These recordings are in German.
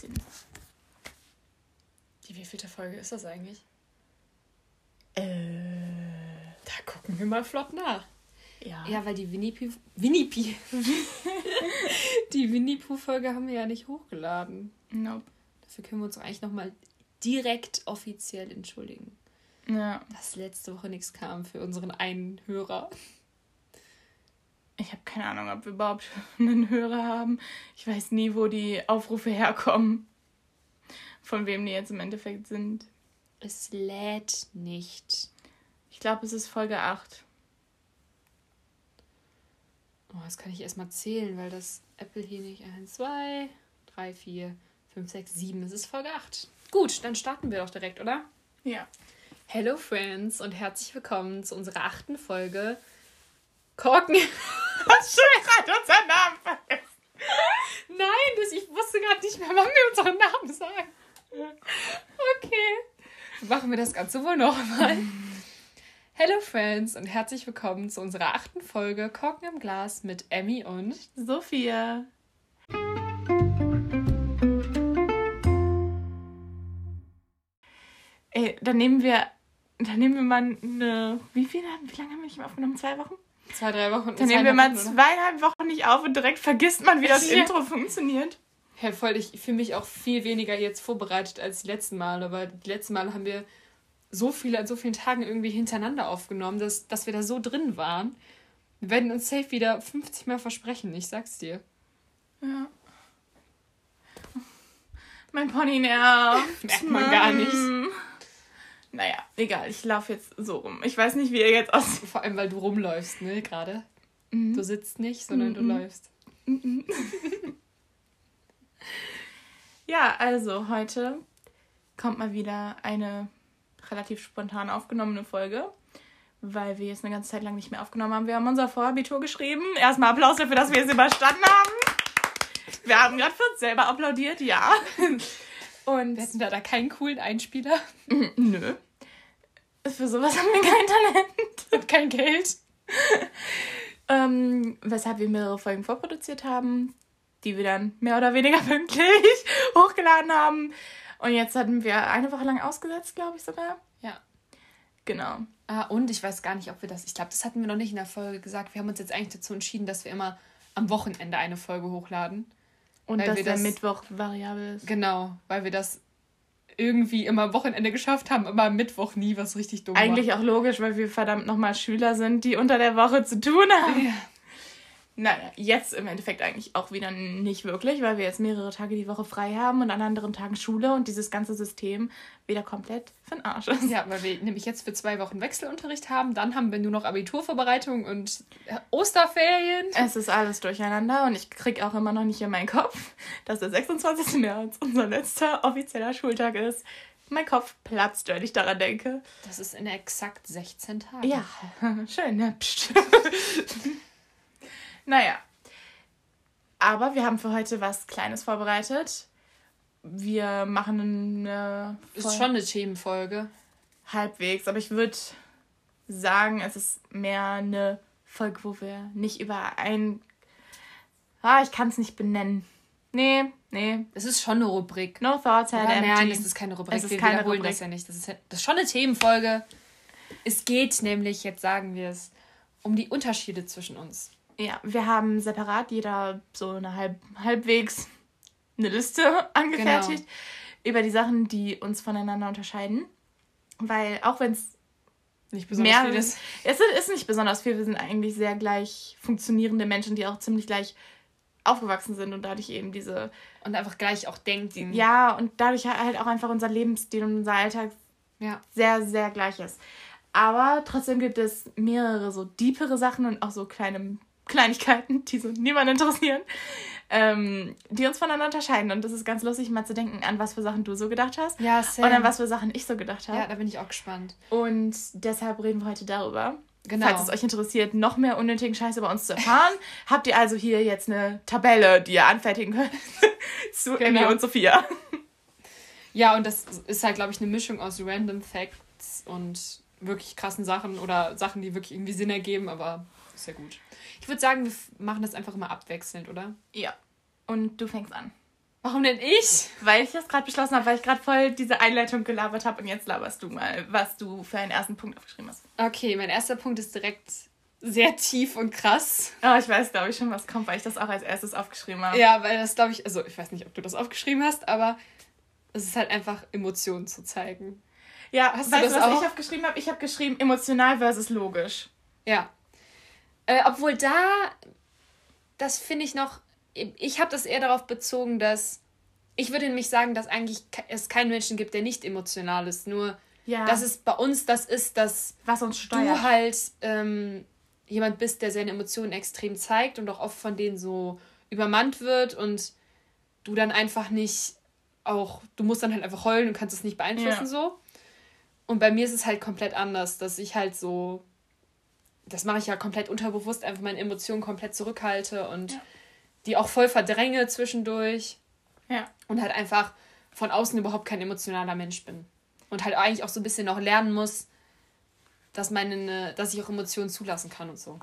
18. Die wievielte Folge ist das eigentlich? Äh. Da gucken wir mal flott nach. Ja. Ja, weil die Winnie Pooh. Winnie die Winnie Pooh-Folge haben wir ja nicht hochgeladen. Nope. Dafür können wir uns eigentlich nochmal direkt offiziell entschuldigen. Ja. Dass letzte Woche nichts kam für unseren einen Hörer. Ich habe keine Ahnung, ob wir überhaupt einen Hörer haben. Ich weiß nie, wo die Aufrufe herkommen. Von wem die jetzt im Endeffekt sind. Es lädt nicht. Ich glaube, es ist Folge 8. Oh, das kann ich erstmal zählen, weil das Apple hier nicht 1, 2, 3, 4, 5, 6, 7. Es ist Folge 8. Gut, dann starten wir doch direkt, oder? Ja. Hello Friends und herzlich willkommen zu unserer achten Folge Korken. Hast du gerade unseren Namen vergessen? Nein, das, ich wusste gerade nicht mehr, wann wir unseren Namen sagen. Okay. Machen wir das Ganze wohl nochmal. Hello Friends und herzlich willkommen zu unserer achten Folge Korken im Glas mit Emmy und Sophia. Ey, dann nehmen wir, dann nehmen wir mal eine, wie viel, wie lange haben wir nicht mehr aufgenommen? Zwei Wochen? Zwei, drei Wochen. Dann nehmen wir mal zwei. zweieinhalb Wochen nicht auf und direkt vergisst man, wie das Ja. Intro funktioniert. Ja, voll, ich fühle mich auch viel weniger jetzt vorbereitet als die letzten Male, weil die letzten Male haben wir so viele an so vielen Tagen irgendwie hintereinander aufgenommen, dass, dass wir da so drin waren. Wir werden uns safe wieder 50 Mal versprechen, ich sag's dir. Ja. Mein Pony nervt. Merkt man gar nicht. Naja, egal, ich laufe jetzt so rum. Ich weiß nicht, wie ihr jetzt aussieht. Vor allem, weil du rumläufst, ne, gerade. Mhm. Du sitzt nicht, sondern du Mhm. läufst. Ja, also heute kommt mal wieder eine relativ spontan aufgenommene Folge, weil wir jetzt eine ganze Zeit lang nicht mehr aufgenommen haben. Wir haben unser Vorabitur geschrieben. Erstmal Applaus dafür, dass wir es überstanden haben. Wir haben gerade für uns selber applaudiert, ja. Und Wir hätten da, da keinen coolen Einspieler nö. Für sowas haben wir kein Talent. und kein Geld. Ähm, weshalb wir mehrere Folgen vorproduziert haben, die wir dann mehr oder weniger pünktlich hochgeladen haben. Und jetzt hatten wir eine Woche lang ausgesetzt, glaube ich sogar. Ja. Genau. Ah, und ich weiß gar nicht, ob wir das. Ich glaube, das hatten wir noch nicht in der Folge gesagt. Wir haben uns jetzt eigentlich dazu entschieden, dass wir immer am Wochenende eine Folge hochladen. Und Weil dass der das- Mittwoch variabel ist. Genau, weil wir das irgendwie immer am Wochenende geschafft haben, aber am Mittwoch nie, was richtig dumm Eigentlich auch logisch, weil wir verdammt nochmal Schüler sind, die unter der Woche zu tun war. haben. Ja. Naja, jetzt im Endeffekt eigentlich auch wieder nicht wirklich, weil wir jetzt mehrere Tage die Woche frei haben und an anderen Tagen Schule und dieses ganze System wieder komplett für den Arsch ist. ja, weil wir nämlich jetzt für zwei Wochen Wechselunterricht haben. Dann haben wir nur noch Abiturvorbereitung und äh, Osterferien. Es ist alles durcheinander und ich krieg auch immer noch nicht in meinen Kopf, dass der 26. März unser letzter offizieller Schultag ist. Mein Kopf platzt, wenn ich daran denke. Das ist in exakt 16 Tagen. Ja, schön, ne? Psst. naja. Aber wir haben für heute was Kleines vorbereitet. Wir machen eine Ist Folge- schon eine Themenfolge. halbwegs, aber ich würde sagen, es ist mehr eine Folge, wo wir nicht über ein. Ah, ich kann es nicht benennen. Nee, nee. Es ist schon eine Rubrik. No thoughts had empty. nein, das ist keine Rubrik. Es ist wir keine wiederholen Rubrik. das ja nicht. Das ist, das ist schon eine Themenfolge. Es geht nämlich, jetzt sagen wir es, um die Unterschiede zwischen uns. Ja, wir haben separat jeder so eine halb, halbwegs eine Liste angefertigt über die Sachen, die uns voneinander unterscheiden. Weil auch wenn es Nicht mehr viel ist, es ist- nicht besonders viel, wir sind eigentlich sehr gleich funktionierende Menschen, die auch ziemlich gleich aufgewachsen sind und dadurch eben diese, Und einfach gleich auch denkt. die- ja, und dadurch halt auch einfach unser Lebensstil und unser Alltag ja. sehr, sehr gleich ist. Aber trotzdem gibt es mehrere so deepere Sachen und auch so kleine Kleinigkeiten, die so niemanden interessieren, ähm, die uns voneinander unterscheiden. Und das ist ganz lustig, mal zu denken, an was für Sachen du so gedacht hast Ja, und an was für Sachen ich so gedacht habe. Ja, da bin ich auch gespannt. Und deshalb reden wir heute darüber. Genau. Falls es euch interessiert, noch mehr unnötigen Scheiß über uns zu erfahren, habt ihr also hier jetzt eine Tabelle, die ihr anfertigen könnt zu Genau. Emmy und Sophia. Ja, und das ist halt, glaube ich, eine Mischung aus Random Facts und wirklich krassen Sachen oder Sachen, die wirklich irgendwie Sinn ergeben, aber ist ja gut. Ich würde sagen, wir machen das einfach immer abwechselnd, oder? Ja. Und du fängst an. Warum denn ich? Weil ich das gerade beschlossen habe, weil ich gerade voll diese Einleitung gelabert habe und jetzt laberst du mal, was du für einen ersten Punkt aufgeschrieben hast. Okay, mein erster Punkt ist direkt sehr tief und krass. Oh, ich weiß, glaube ich, schon, was kommt, weil ich das auch als erstes aufgeschrieben habe. Ja, weil das, glaube ich, also ich weiß nicht, ob du das aufgeschrieben hast, aber es ist halt einfach Emotionen zu zeigen. Ja, hast weißt du, was auch? ich aufgeschrieben habe? Ich habe geschrieben emotional versus logisch. Ja. Äh, obwohl da, das finde ich noch ich habe das eher darauf bezogen, dass ich würde nämlich sagen, dass eigentlich es keinen Menschen gibt, der nicht emotional ist. Nur, ja. dass es bei uns das ist, dass Was uns steuert. du halt ähm, jemand bist, der seine Emotionen extrem zeigt und auch oft von denen so übermannt wird und du dann einfach nicht auch, du musst dann halt einfach heulen und kannst es nicht beeinflussen ja. so. Und bei mir ist es halt komplett anders, dass ich halt so, das mache ich ja komplett unterbewusst, einfach meine Emotionen komplett zurückhalte und ja die auch voll verdränge zwischendurch. Ja. Und halt einfach von außen überhaupt kein emotionaler Mensch bin. Und halt eigentlich auch so ein bisschen noch lernen muss, dass meine, dass ich auch Emotionen zulassen kann und so.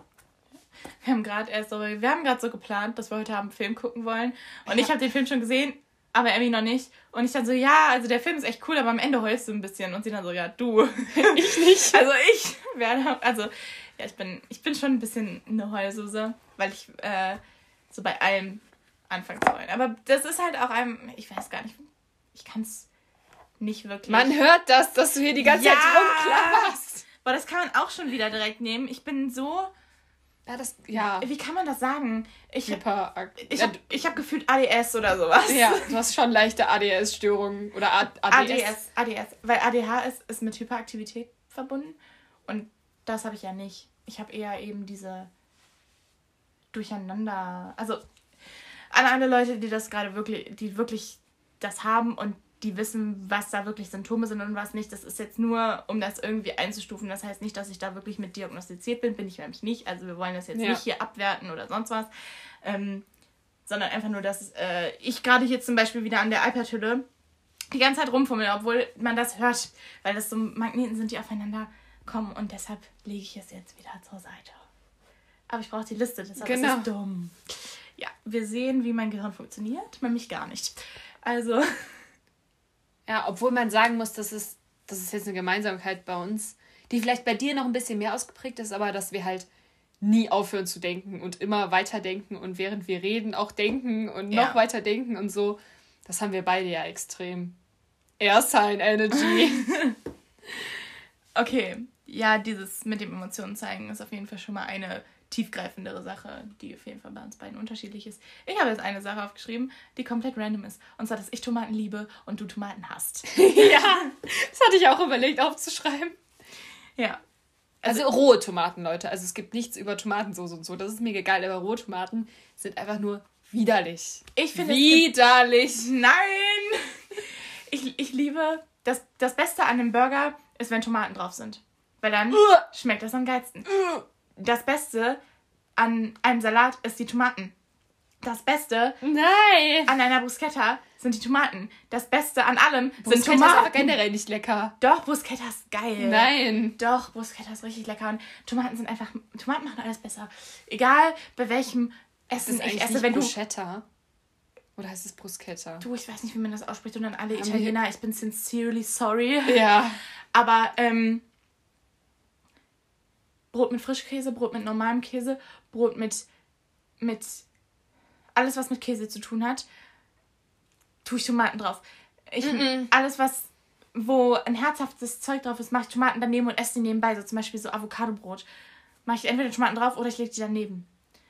Wir haben gerade erst so, wir haben gerade so geplant, dass wir heute Abend einen Film gucken wollen. Und ja. ich habe den Film schon gesehen, aber Emmy noch nicht. Und ich dann so, ja, also der Film ist echt cool, aber am Ende heulst du ein bisschen. Und sie dann so, ja, du. ich nicht. Also ich werde, also ja, ich bin, ich bin schon ein bisschen eine Heulsuse, weil ich äh, so bei allem anfangen zu wollen. Aber das ist halt auch einem, ich weiß gar nicht, ich kann es nicht wirklich. Man hört das, dass du hier die ganze ja! Zeit rumklapperst. Aber das kann man auch schon wieder direkt nehmen. Ich bin so. Ja, das, ja. Wie kann man das sagen? Ich, Hyper, ich habe ich hab gefühlt ADS oder sowas. Ja, du hast schon leichte ADS-Störungen oder ADS. ADS, ADS. Weil ADH ist, ist mit Hyperaktivität verbunden. Und das habe ich ja nicht. Ich habe eher eben diese durcheinander. Also an alle Leute, die das gerade wirklich, die wirklich das haben und die wissen, was da wirklich Symptome sind und was nicht. Das ist jetzt nur, um das irgendwie einzustufen. Das heißt nicht, dass ich da wirklich mit diagnostiziert bin. Bin ich nämlich nicht. Also wir wollen das jetzt ja. nicht hier abwerten oder sonst was. Ähm, sondern einfach nur, dass äh, ich gerade hier zum Beispiel wieder an der iPad-Hülle die ganze Zeit rumfummel, obwohl man das hört, weil das so Magneten sind, die aufeinander kommen. Und deshalb lege ich es jetzt wieder zur Seite aber ich brauche die Liste, deshalb genau. ist es dumm. Ja, wir sehen, wie mein Gehirn funktioniert, nämlich gar nicht. Also. Ja, obwohl man sagen muss, dass es, das ist jetzt eine Gemeinsamkeit bei uns, die vielleicht bei dir noch ein bisschen mehr ausgeprägt ist, aber dass wir halt nie aufhören zu denken und immer weiter denken und während wir reden auch denken und noch ja. weiter denken und so. Das haben wir beide ja extrem. Airsign Energy. okay, ja, dieses mit dem Emotionen zeigen ist auf jeden Fall schon mal eine tiefgreifendere Sache, die auf jeden Fall bei uns beiden unterschiedlich ist. Ich habe jetzt eine Sache aufgeschrieben, die komplett random ist. Und zwar, dass ich Tomaten liebe und du Tomaten hast. ja, das hatte ich auch überlegt aufzuschreiben. Ja. Also, also, rohe Tomaten, Leute. Also es gibt nichts über Tomatensauce und so. Das ist mega geil, aber rohe Tomaten sind einfach nur widerlich. Ich finde Widerlich. Nein! Ich, ich liebe, das, das Beste an einem Burger ist, wenn Tomaten drauf sind. Weil dann schmeckt das am geilsten das Beste an einem Salat ist die Tomaten. Das Beste Nein. an einer Bruschetta sind die Tomaten. Das Beste an allem sind Bruschetta Tomaten. ist aber generell nicht lecker. Doch, Bruschetta ist geil. Nein. Doch, Bruschetta ist richtig lecker. Und Tomaten sind einfach. Tomaten machen alles besser. Egal bei welchem Essen ich esse, wenn Bruschetta? Oder heißt es Bruschetta? Du, ich weiß nicht, wie man das ausspricht. Und dann alle Haben Italiener, ich bin sincerely sorry. Ja. Aber, ähm, Brot mit Frischkäse, Brot mit normalem Käse, Brot mit, mit alles, was mit Käse zu tun hat, tue ich Tomaten drauf. Ich, mm -mm. Alles, was, wo ein herzhaftes Zeug drauf ist, mache ich Tomaten daneben und esse die nebenbei. So zum Beispiel so Avocadobrot. Mache ich entweder Tomaten drauf oder ich lege die daneben.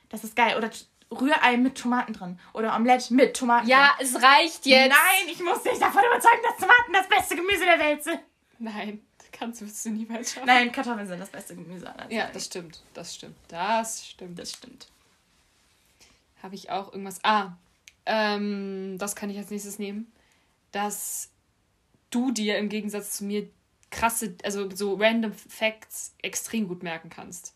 Das ist geil. Oder Rührei mit Tomaten drin. Oder Omelette mit Tomaten Ja, drin. es reicht jetzt. Nein, ich muss dich davon überzeugen, dass Tomaten das beste Gemüse der Welt sind. Nein kannst, wirst du niemals schaffen. Nein, Kartoffeln sind das beste Gemüse aller Zeiten. Ja, das stimmt. Das stimmt. Das stimmt. Das stimmt. Habe ich auch irgendwas. Ah, ähm, das kann ich als nächstes nehmen. Dass du dir im Gegensatz zu mir krasse, also so random Facts extrem gut merken kannst.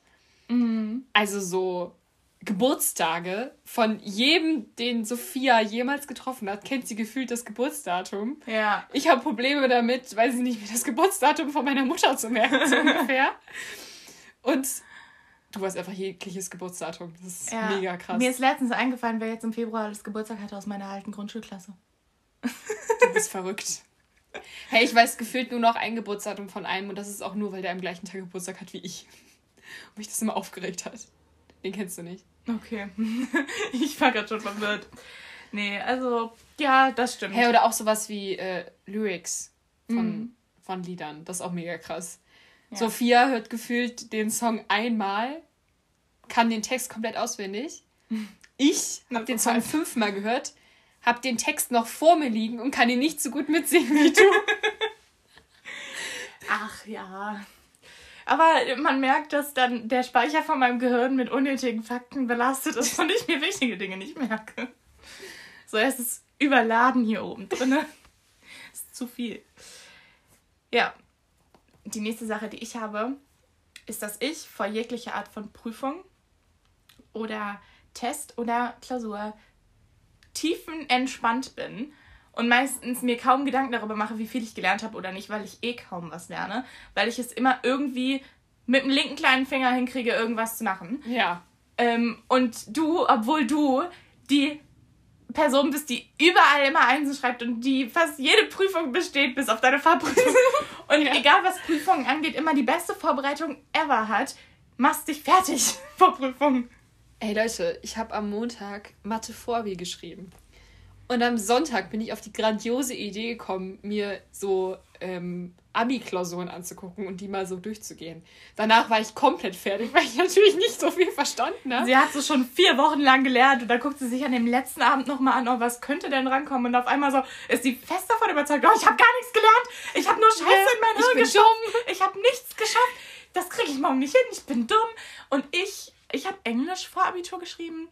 Mhm. Also so Geburtstage von jedem, den Sophia jemals getroffen hat, kennt sie gefühlt das Geburtsdatum. Ja. Ich habe Probleme damit, weiß ich nicht, mir das Geburtsdatum von meiner Mutter zu merken, so ungefähr. Und du hast einfach jegliches Geburtsdatum. Das ist Ja. mega krass. Mir ist letztens eingefallen, wer jetzt im Februar das Geburtstag hatte aus meiner alten Grundschulklasse. Du bist verrückt. Hey, ich weiß gefühlt nur noch ein Geburtsdatum von einem und das ist auch nur, weil der am gleichen Tag Geburtstag hat wie ich. Und mich das immer aufgeregt hat. Den kennst du nicht. Okay. ich war gerade schon verwirrt. Nee, also, ja, das stimmt. Hey, oder auch sowas wie äh, Lyrics von, Mhm. von Liedern. Das ist auch mega krass. Ja. Sophia hört gefühlt den Song einmal, kann den Text komplett auswendig. Ich habe den Song fünfmal gehört, habe den Text noch vor mir liegen und kann ihn nicht so gut mitsingen wie du. Ach ja. Aber man merkt, dass dann der Speicher von meinem Gehirn mit unnötigen Fakten belastet ist und ich mir wichtige Dinge nicht merke. So, es ist überladen hier oben drin. ist zu viel. Ja. Die nächste Sache, die ich habe, ist, dass ich vor jeglicher Art von Prüfung oder Test oder Klausur tiefenentspannt bin und meistens mir kaum Gedanken darüber mache, wie viel ich gelernt habe oder nicht, weil ich eh kaum was lerne, weil ich es immer irgendwie mit dem linken kleinen Finger hinkriege, irgendwas zu machen. Ja. Ähm, und du, obwohl du die Person bist, die überall immer Einsen schreibt und die fast jede Prüfung besteht, bis auf deine Fahrprüfung. Und Ja. egal was Prüfungen angeht, immer die beste Vorbereitung ever hat, machst dich fertig vor Prüfungen. Ey Leute, ich habe am Montag Mathe Vorbi geschrieben. Und am Sonntag bin ich auf die grandiose Idee gekommen, mir so ähm, Abi-Klausuren anzugucken und die mal so durchzugehen. Danach war ich komplett fertig, weil ich natürlich nicht so viel verstanden habe. Sie hat so schon vier Wochen lang gelernt und dann guckt sie sich an dem letzten Abend nochmal an, oh, was könnte denn rankommen? Und auf einmal so ist sie fest davon überzeugt, oh, ich habe gar nichts gelernt, ich habe nur Scheiße in mein Hirn geschafft, ich habe nichts geschafft, das kriege ich morgen nicht hin, ich bin dumm. Und ich, ich habe Englisch vor Abitur geschrieben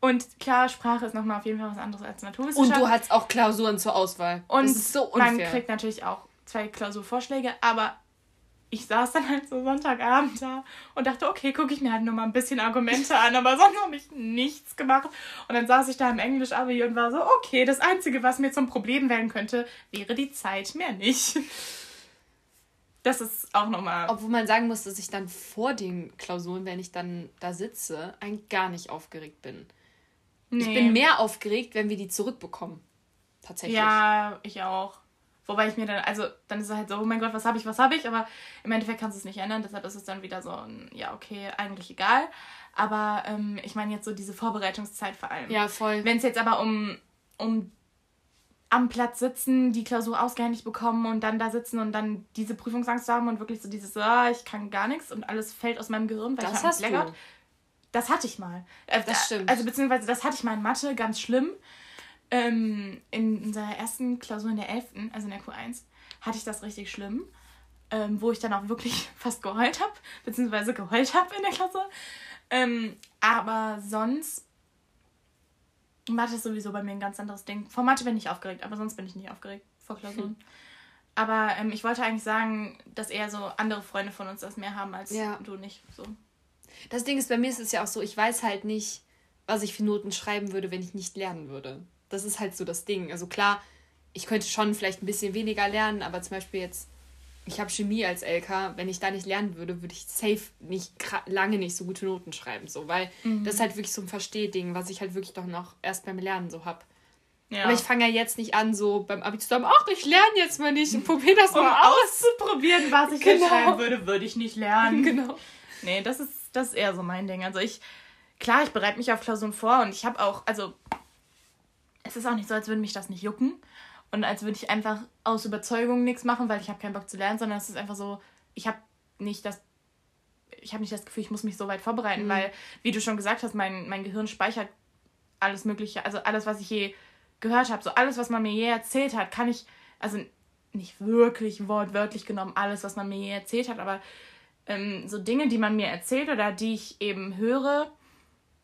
und klar, Sprache ist nochmal auf jeden Fall was anderes als Und Naturwissenschaft. du hattest auch Klausuren zur Auswahl. Und das ist so man unfair. kriegt natürlich auch zwei Klausurvorschläge, aber ich saß dann halt so Sonntagabend da und dachte, okay, gucke ich mir halt nur mal ein bisschen Argumente an, aber sonst habe ich nichts gemacht. Und dann saß ich da im Englisch-Abi und war so, okay, das Einzige, was mir zum Problem werden könnte, wäre die Zeit, mehr nicht. Das ist auch nochmal. Obwohl man sagen muss, dass ich dann vor den Klausuren, wenn ich dann da sitze, eigentlich gar nicht aufgeregt bin. Ich bin mehr aufgeregt, wenn wir die zurückbekommen. Tatsächlich. Ja, ich auch. Wobei ich mir dann, also dann ist es halt so, oh mein Gott, was habe ich, was habe ich, aber im Endeffekt kannst du es nicht ändern, deshalb ist es dann wieder so, ein, ja, okay, eigentlich egal. Aber ähm, ich meine jetzt so diese Vorbereitungszeit vor allem. Ja, voll. Wenn es jetzt aber um, um am Platz sitzen, die Klausur ausgehändigt bekommen und dann da sitzen und dann diese Prüfungsangst haben und wirklich so dieses, ah, ich kann gar nichts und alles fällt aus meinem Gehirn, weil Das ich hab Das hatte ich mal. Äh, Das stimmt. Also beziehungsweise das hatte ich mal in Mathe, ganz schlimm. Ähm, in unserer ersten Klausur in der 11., also in der Q1, hatte ich das richtig schlimm. Ähm, wo ich dann auch wirklich fast geheult habe, beziehungsweise geheult habe in der Klausur. Ähm, aber sonst, Mathe ist sowieso bei mir ein ganz anderes Ding. Vor Mathe bin ich aufgeregt, aber sonst bin ich nicht aufgeregt vor Klausuren. Aber ähm, ich wollte eigentlich sagen, dass eher so andere Freunde von uns das mehr haben als Ja. du nicht. So. Das Ding ist, bei mir ist es ja auch so, ich weiß halt nicht, was ich für Noten schreiben würde, wenn ich nicht lernen würde. Das ist halt so das Ding. Also klar, ich könnte schon vielleicht ein bisschen weniger lernen, aber zum Beispiel jetzt, ich habe Chemie als LK, wenn ich da nicht lernen würde, würde ich safe nicht lange nicht so gute Noten schreiben, so, weil das ist halt wirklich so ein Verstehding, was ich halt wirklich doch noch erst beim Lernen so hab. Ja. Aber ich fange ja jetzt nicht an, so beim Abi zu sagen, ach, ich lerne jetzt mal nicht und probiere das um mal aus. auszuprobieren, was ich genau. schreiben würde, würde ich nicht lernen. Genau. Nee, das ist, das ist eher so mein Ding. Also ich, klar, ich bereite mich auf Klausuren vor und ich habe auch, also es ist auch nicht so, als würde mich das nicht jucken und als würde ich einfach aus Überzeugung nichts machen, weil ich habe keinen Bock zu lernen, sondern es ist einfach so, ich habe nicht das ich habe nicht das Gefühl, ich muss mich so weit vorbereiten, weil, wie du schon gesagt hast, mein, mein Gehirn speichert alles Mögliche, also alles, was ich je gehört habe, so alles, was man mir je erzählt hat, kann ich, also nicht wirklich wortwörtlich genommen alles, was man mir je erzählt hat, aber ähm, so Dinge, die man mir erzählt oder die ich eben höre,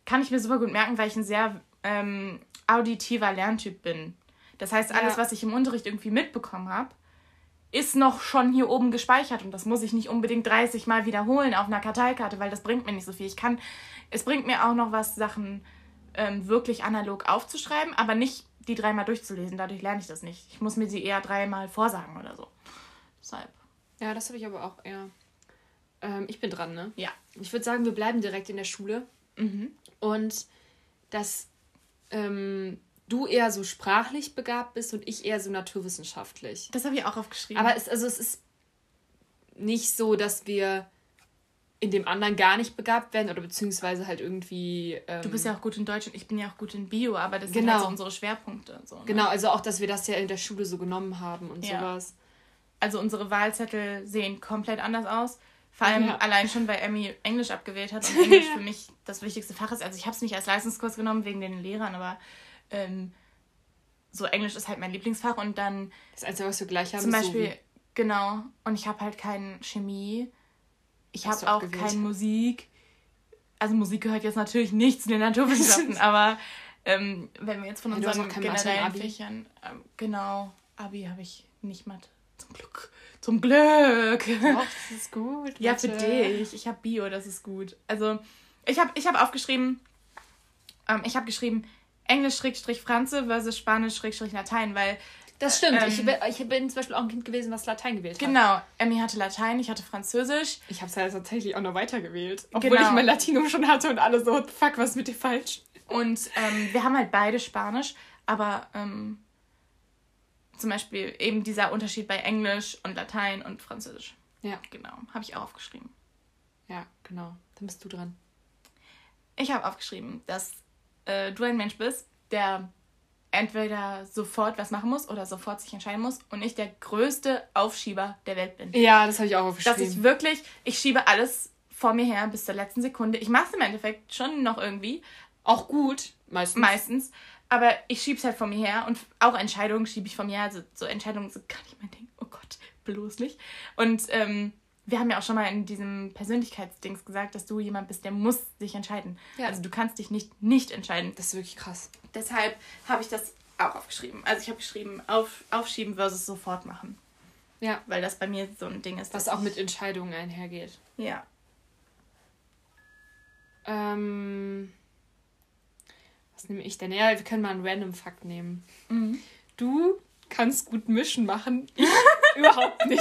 kann ich mir super gut merken, weil ich ein sehr ähm, auditiver Lerntyp bin. Das heißt, alles, Ja. was ich im Unterricht irgendwie mitbekommen habe, ist noch schon hier oben gespeichert und das muss ich nicht unbedingt 30 Mal wiederholen auf einer Karteikarte, weil das bringt mir nicht so viel. Ich kann, es bringt mir auch noch was, Sachen ähm, wirklich analog aufzuschreiben, aber nicht die dreimal durchzulesen. Dadurch lerne ich das nicht. Ich muss mir sie eher dreimal vorsagen oder so. Deshalb. Ja, das habe ich aber auch eher. Ähm, ich bin dran, ne? Ja. Ich würde sagen, wir bleiben direkt in der Schule. Mhm. Und dass ähm, du eher so sprachlich begabt bist und ich eher so naturwissenschaftlich. Das habe ich auch aufgeschrieben. Aber es, also es ist nicht so, dass wir in dem anderen gar nicht begabt werden oder beziehungsweise halt irgendwie. Ähm, du bist ja auch gut in Deutsch und ich bin ja auch gut in Bio, aber das sind Genau. halt so unsere Schwerpunkte. So, ne? Genau, also auch, dass wir das ja in der Schule so genommen haben und Ja. sowas. Also unsere Wahlzettel sehen komplett anders aus. Vor allem Ja. allein schon, weil Emmy Englisch abgewählt hat und Englisch für mich das wichtigste Fach ist. Also ich habe es nicht als Leistungskurs genommen wegen den Lehrern, aber ähm, so Englisch ist halt mein Lieblingsfach und dann Das Einzige, was wir gleich haben, zum Beispiel, so genau, und ich habe halt kein Chemie, ich habe auch abgewählt? kein Musik. Also Musik gehört jetzt natürlich nicht zu den Naturwissenschaften, aber ähm, wenn wir jetzt von unseren generellen. Fächern, ähm, genau, Abi habe ich nicht Mathe. Zum Glück. Zum Glück. Doch, das ist gut. Ja, für dich. Ich habe Bio, das ist gut. Also, ich habe ich hab aufgeschrieben, ähm, ich habe geschrieben Englisch-Franze versus Spanisch-Latein, weil, Das stimmt. Ähm, ich, bin, ich bin zum Beispiel auch ein Kind gewesen, was Latein gewählt hat. genau, Emmy hatte Latein, ich hatte Französisch. Ich habe es ja tatsächlich auch noch weitergewählt. Obwohl Genau. ich mein Latinum schon hatte und alle so, fuck, was ist mit dir falsch? Und ähm, wir haben halt beide Spanisch, aber ähm, zum Beispiel eben dieser Unterschied bei Englisch und Latein und Französisch. Ja. Genau, habe ich auch aufgeschrieben. Ja, genau. Dann bist du dran. Ich habe aufgeschrieben, dass äh, du ein Mensch bist, der entweder sofort was machen muss oder sofort sich entscheiden muss und ich der größte Aufschieber der Welt bin. Ja, das habe ich auch Dass aufgeschrieben. ich wirklich, ich schiebe alles vor mir her bis zur letzten Sekunde. Ich mache es im Endeffekt schon noch irgendwie, auch gut, meistens. meistens, aber ich schiebe es halt vor mir her und auch Entscheidungen schiebe ich vor mir her. Also so Entscheidungen sind gar nicht mein Ding. Oh Gott, bloß nicht. Und ähm, wir haben ja auch schon mal in diesem Persönlichkeitsdings gesagt, dass du jemand bist, der muss sich entscheiden. Ja. Also du kannst dich nicht nicht entscheiden. Das ist wirklich krass. Deshalb habe ich das auch aufgeschrieben. Also ich habe geschrieben, auf, aufschieben versus sofort machen. Ja. Weil das bei mir so ein Ding ist. Was auch mit Entscheidungen einhergeht. Ja. Ähm, was nehme ich denn? Ja, wir können mal einen random Fakt nehmen. Mhm. Du kannst gut mischen machen. Ich überhaupt nicht.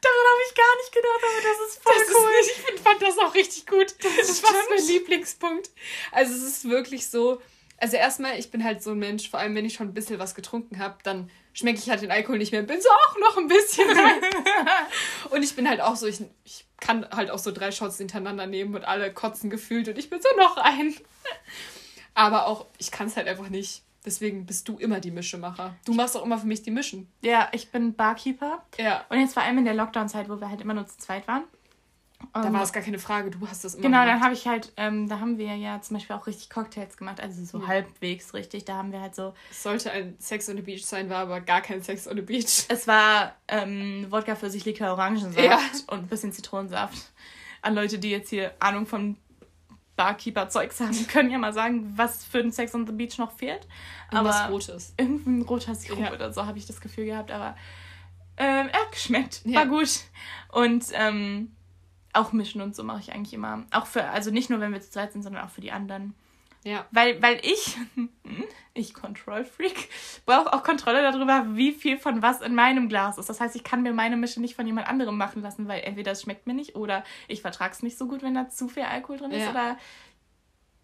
Daran habe ich gar nicht gedacht, aber das ist voll Das cool. ist, ich find, fand das auch richtig gut. Das ist fast mein Lieblingspunkt. Also es ist wirklich so. Also erstmal, ich bin halt so ein Mensch, vor allem wenn ich schon ein bisschen was getrunken habe, dann schmecke ich halt den Alkohol nicht mehr. Bin so auch noch ein bisschen rein. und ich bin halt auch so, ich, ich kann halt auch so drei Shots hintereinander nehmen und alle kotzen gefühlt und ich bin so noch ein. Aber auch, ich kann es halt einfach nicht. Deswegen bist du immer die Mischemacher. Du machst auch immer für mich die Mischen. ja, ich bin Barkeeper. Ja. Und jetzt vor allem in der Lockdown-Zeit, wo wir halt immer nur zu zweit waren. Da Ähm, war es gar keine Frage, du hast das immer Genau, dann gemacht. habe ich halt, ähm, da haben wir ja zum Beispiel auch richtig Cocktails gemacht, also so Ja. halbwegs richtig. Da haben wir halt so, Es sollte ein Sex on the Beach sein, war aber gar kein Sex on the Beach. es war ähm, Wodka für sich Likör Orangensaft Ja. und ein bisschen Zitronensaft. An Leute, die jetzt hier Ahnung von Barkeeper-Zeugs haben, können ja mal sagen, was für ein Sex on the Beach noch fehlt. Aber was Aber Rotes. irgendein roter Sirup Ja. oder so habe ich das Gefühl gehabt, aber ähm, er hat geschmeckt, Ja. war gut. Und ähm, auch mischen und so mache ich eigentlich immer. Auch für, also nicht nur, wenn wir zu zweit sind, sondern auch für die anderen. Ja. Weil, weil ich, ich Control Freak, brauche auch Kontrolle darüber, wie viel von was in meinem Glas ist. Das heißt, ich kann mir meine Mische nicht von jemand anderem machen lassen, weil entweder es schmeckt mir nicht oder ich vertrage es nicht so gut, wenn da zu viel Alkohol drin ist. Ja. Oder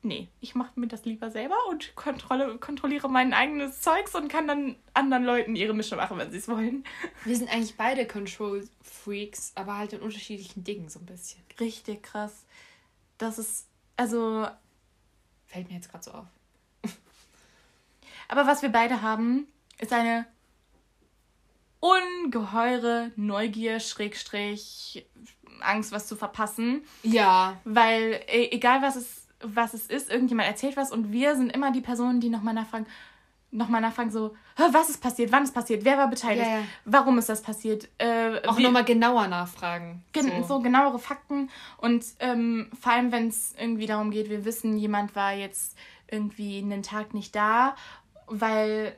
nee, ich mache mir das lieber selber und kontrolle, kontrolliere mein eigenes Zeugs und kann dann anderen Leuten ihre Mische machen, wenn sie es wollen. Wir sind eigentlich beide Control Freaks, aber halt in unterschiedlichen Dingen so ein bisschen. Richtig krass. Das ist, also Fällt mir jetzt gerade so auf. Aber was wir beide haben, ist eine ungeheure Neugier, Schrägstrich, Angst, was zu verpassen. Ja. Weil e- egal was es, was es ist, irgendjemand erzählt was und wir sind immer die Personen, die nochmal nachfragen, nochmal nachfragen, so, "Hä, was ist passiert, wann ist passiert, wer war beteiligt, ja. warum ist das passiert, äh, Auch nochmal genauer nachfragen. Gen so. genauere Fakten und ähm, vor allem, wenn es irgendwie darum geht, wir wissen, jemand war jetzt irgendwie einen Tag nicht da, weil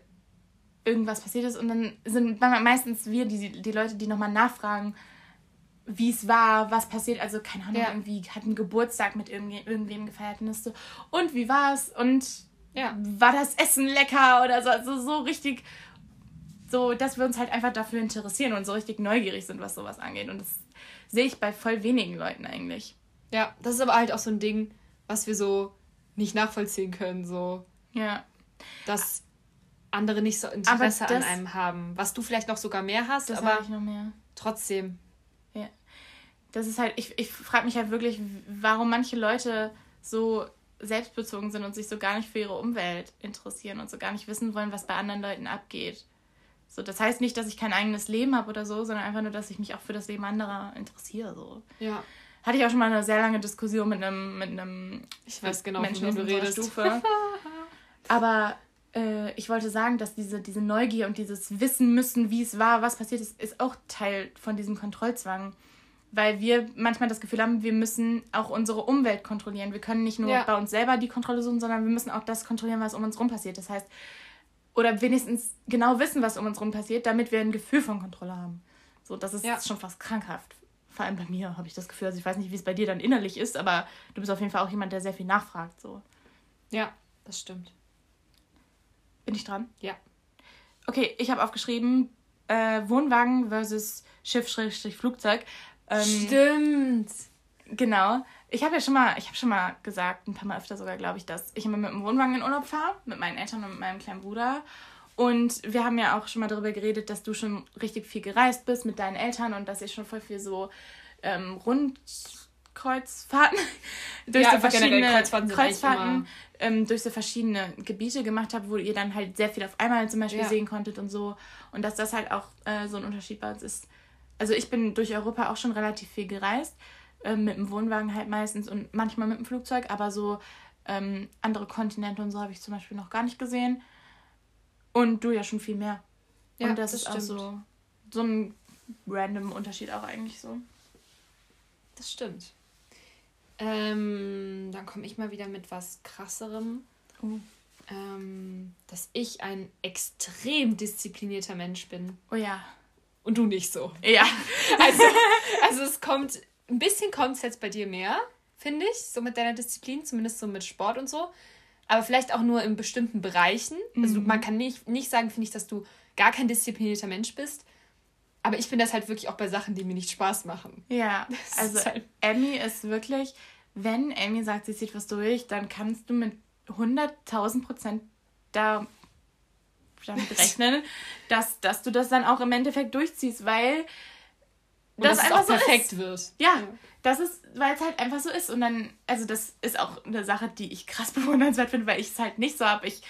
irgendwas passiert ist und dann sind me- meistens wir die, die Leute, die nochmal nachfragen, wie es war, was passiert, also keine Ahnung, Ja. irgendwie hat einen Geburtstag mit irgendwe irgendwem gefeiert und ist so, und wie war es und Ja. war das Essen lecker oder so, also so richtig so, dass wir uns halt einfach dafür interessieren und so richtig neugierig sind, was sowas angeht. Und das sehe ich bei voll wenigen Leuten eigentlich. Ja, das ist aber halt auch so ein Ding, was wir so nicht nachvollziehen können. So. Ja. Dass andere nicht so Interesse das, an einem haben. Was du vielleicht noch sogar mehr hast, das aber ich noch mehr. trotzdem. Ja. Das ist halt, ich, ich frage mich halt wirklich, warum manche Leute so selbstbezogen sind und sich so gar nicht für ihre Umwelt interessieren und so gar nicht wissen wollen, was bei anderen Leuten abgeht. So, das heißt nicht, dass ich kein eigenes Leben habe oder so, sondern einfach nur, dass ich mich auch für das Leben anderer interessiere. So. Ja. Hatte ich auch schon mal eine sehr lange Diskussion mit einem, mit einem ich weiß genau, Menschen aus unserer Stufe. Aber äh, ich wollte sagen, dass diese, diese Neugier und dieses Wissen müssen, wie es war, was passiert ist, ist auch Teil von diesem Kontrollzwang weil wir manchmal das Gefühl haben, wir müssen auch unsere Umwelt kontrollieren. Wir können nicht nur ja. bei uns selber die Kontrolle suchen, sondern wir müssen auch das kontrollieren, was um uns rum passiert. Das heißt, oder wenigstens genau wissen, was um uns rum passiert, damit wir ein Gefühl von Kontrolle haben. So, das ist ja. schon fast krankhaft. Vor allem bei mir habe ich das Gefühl. Also ich weiß nicht, wie es bei dir dann innerlich ist, aber du bist auf jeden Fall auch jemand, der sehr viel nachfragt. So. Ja, das stimmt. Bin ich dran? Ja. Okay, ich habe aufgeschrieben, äh, Wohnwagen versus Schiff-Flugzeug. Ähm, Stimmt. Genau. Ich habe ja schon mal, ich habe schon mal gesagt, ein paar Mal öfter sogar, glaube ich, dass ich immer mit dem Wohnwagen in Urlaub fahre, mit meinen Eltern und mit meinem kleinen Bruder. Und wir haben ja auch schon mal darüber geredet, dass du schon richtig viel gereist bist mit deinen Eltern und dass ihr schon voll viel so ähm, Rundkreuzfahrten durch ja, so verschiedene Kreuzfahrten, Kreuzfahrten ähm, durch so verschiedene Gebiete gemacht habt, wo ihr dann halt sehr viel auf einmal zum Beispiel ja. sehen konntet und so. Und dass das halt auch äh, so ein Unterschied bei uns ist also ich bin durch Europa auch schon relativ viel gereist, äh, mit dem Wohnwagen halt meistens und manchmal mit dem Flugzeug, aber so ähm, andere Kontinente und so habe ich zum Beispiel noch gar nicht gesehen. Und du ja schon viel mehr. Ja, und das, das ist stimmt. auch so, so ein random Unterschied auch eigentlich so. Das stimmt. Ähm, dann komme ich mal wieder mit was krasserem. Oh. Ähm, dass ich ein extrem disziplinierter Mensch bin. Oh ja und du nicht so. Ja. Also, also es kommt, ein bisschen kommt es jetzt bei dir mehr, finde ich, so mit deiner Disziplin, zumindest so mit Sport und so. Aber vielleicht auch nur in bestimmten Bereichen. Also mhm. man kann nicht, nicht sagen, finde ich, dass du gar kein disziplinierter Mensch bist. Aber ich finde das halt wirklich auch bei Sachen, die mir nicht Spaß machen. Ja, das also ist halt Emmy ist wirklich, wenn Emmy sagt, sie zieht was durch, dann kannst du mit 100.000 Prozent da damit rechnen, dass, dass du das dann auch im Endeffekt durchziehst, weil das einfach so perfekt ist. wird. Ja, das ist, weil es halt einfach so ist. Und dann, also das ist auch eine Sache, die ich krass bewundernswert finde, weil ich es halt nicht so habe. Ich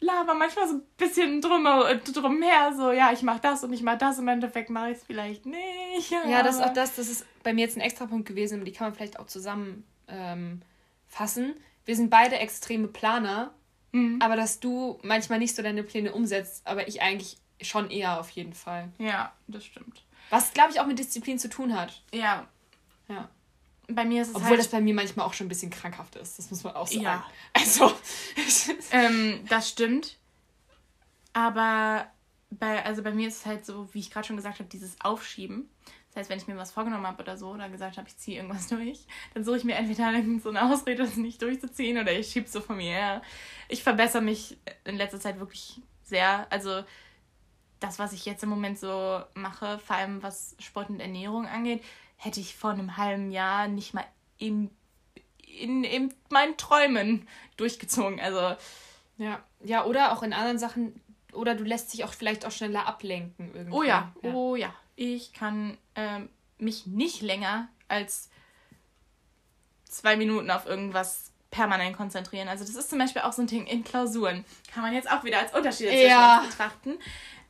laber manchmal so ein bisschen drum, drum her, so, ja, ich mache das und ich mache das, im Endeffekt mache ich es vielleicht nicht. Ja, das ist auch das, das ist bei mir jetzt ein extra Punkt gewesen, und die kann man vielleicht auch zusammen ähm. Wir sind beide extreme Planer Mhm. Aber dass du manchmal nicht so deine Pläne umsetzt, aber ich eigentlich schon eher auf jeden Fall. Ja, das stimmt. Was, glaube ich, auch mit Disziplin zu tun hat. Ja. Ja. Bei mir ist es Obwohl halt das bei mir manchmal auch schon ein bisschen krankhaft ist, das muss man auch sagen. Ja. Also. ähm, das stimmt. Aber bei, also bei mir ist es halt so, wie ich gerade schon gesagt habe, dieses Aufschieben. Das heißt, wenn ich mir was vorgenommen habe oder so oder gesagt habe, ich ziehe irgendwas durch, dann suche ich mir entweder so eine Ausrede, das nicht durchzuziehen oder ich schiebe es so von mir her. Ich verbessere mich in letzter Zeit wirklich sehr. Also das, was ich jetzt im Moment so mache, vor allem was Sport und Ernährung angeht, hätte ich vor einem halben Jahr nicht mal in, in, in meinen Träumen durchgezogen. Also ja, ja, oder auch in anderen Sachen, oder du lässt dich auch vielleicht auch schneller ablenken irgendwie. Oh ja, ja. oh ja ich kann ähm, mich nicht länger als zwei Minuten auf irgendwas permanent konzentrieren. Also das ist zum Beispiel auch so ein Ding in Klausuren. Kann man jetzt auch wieder als Unterschied ja. betrachten.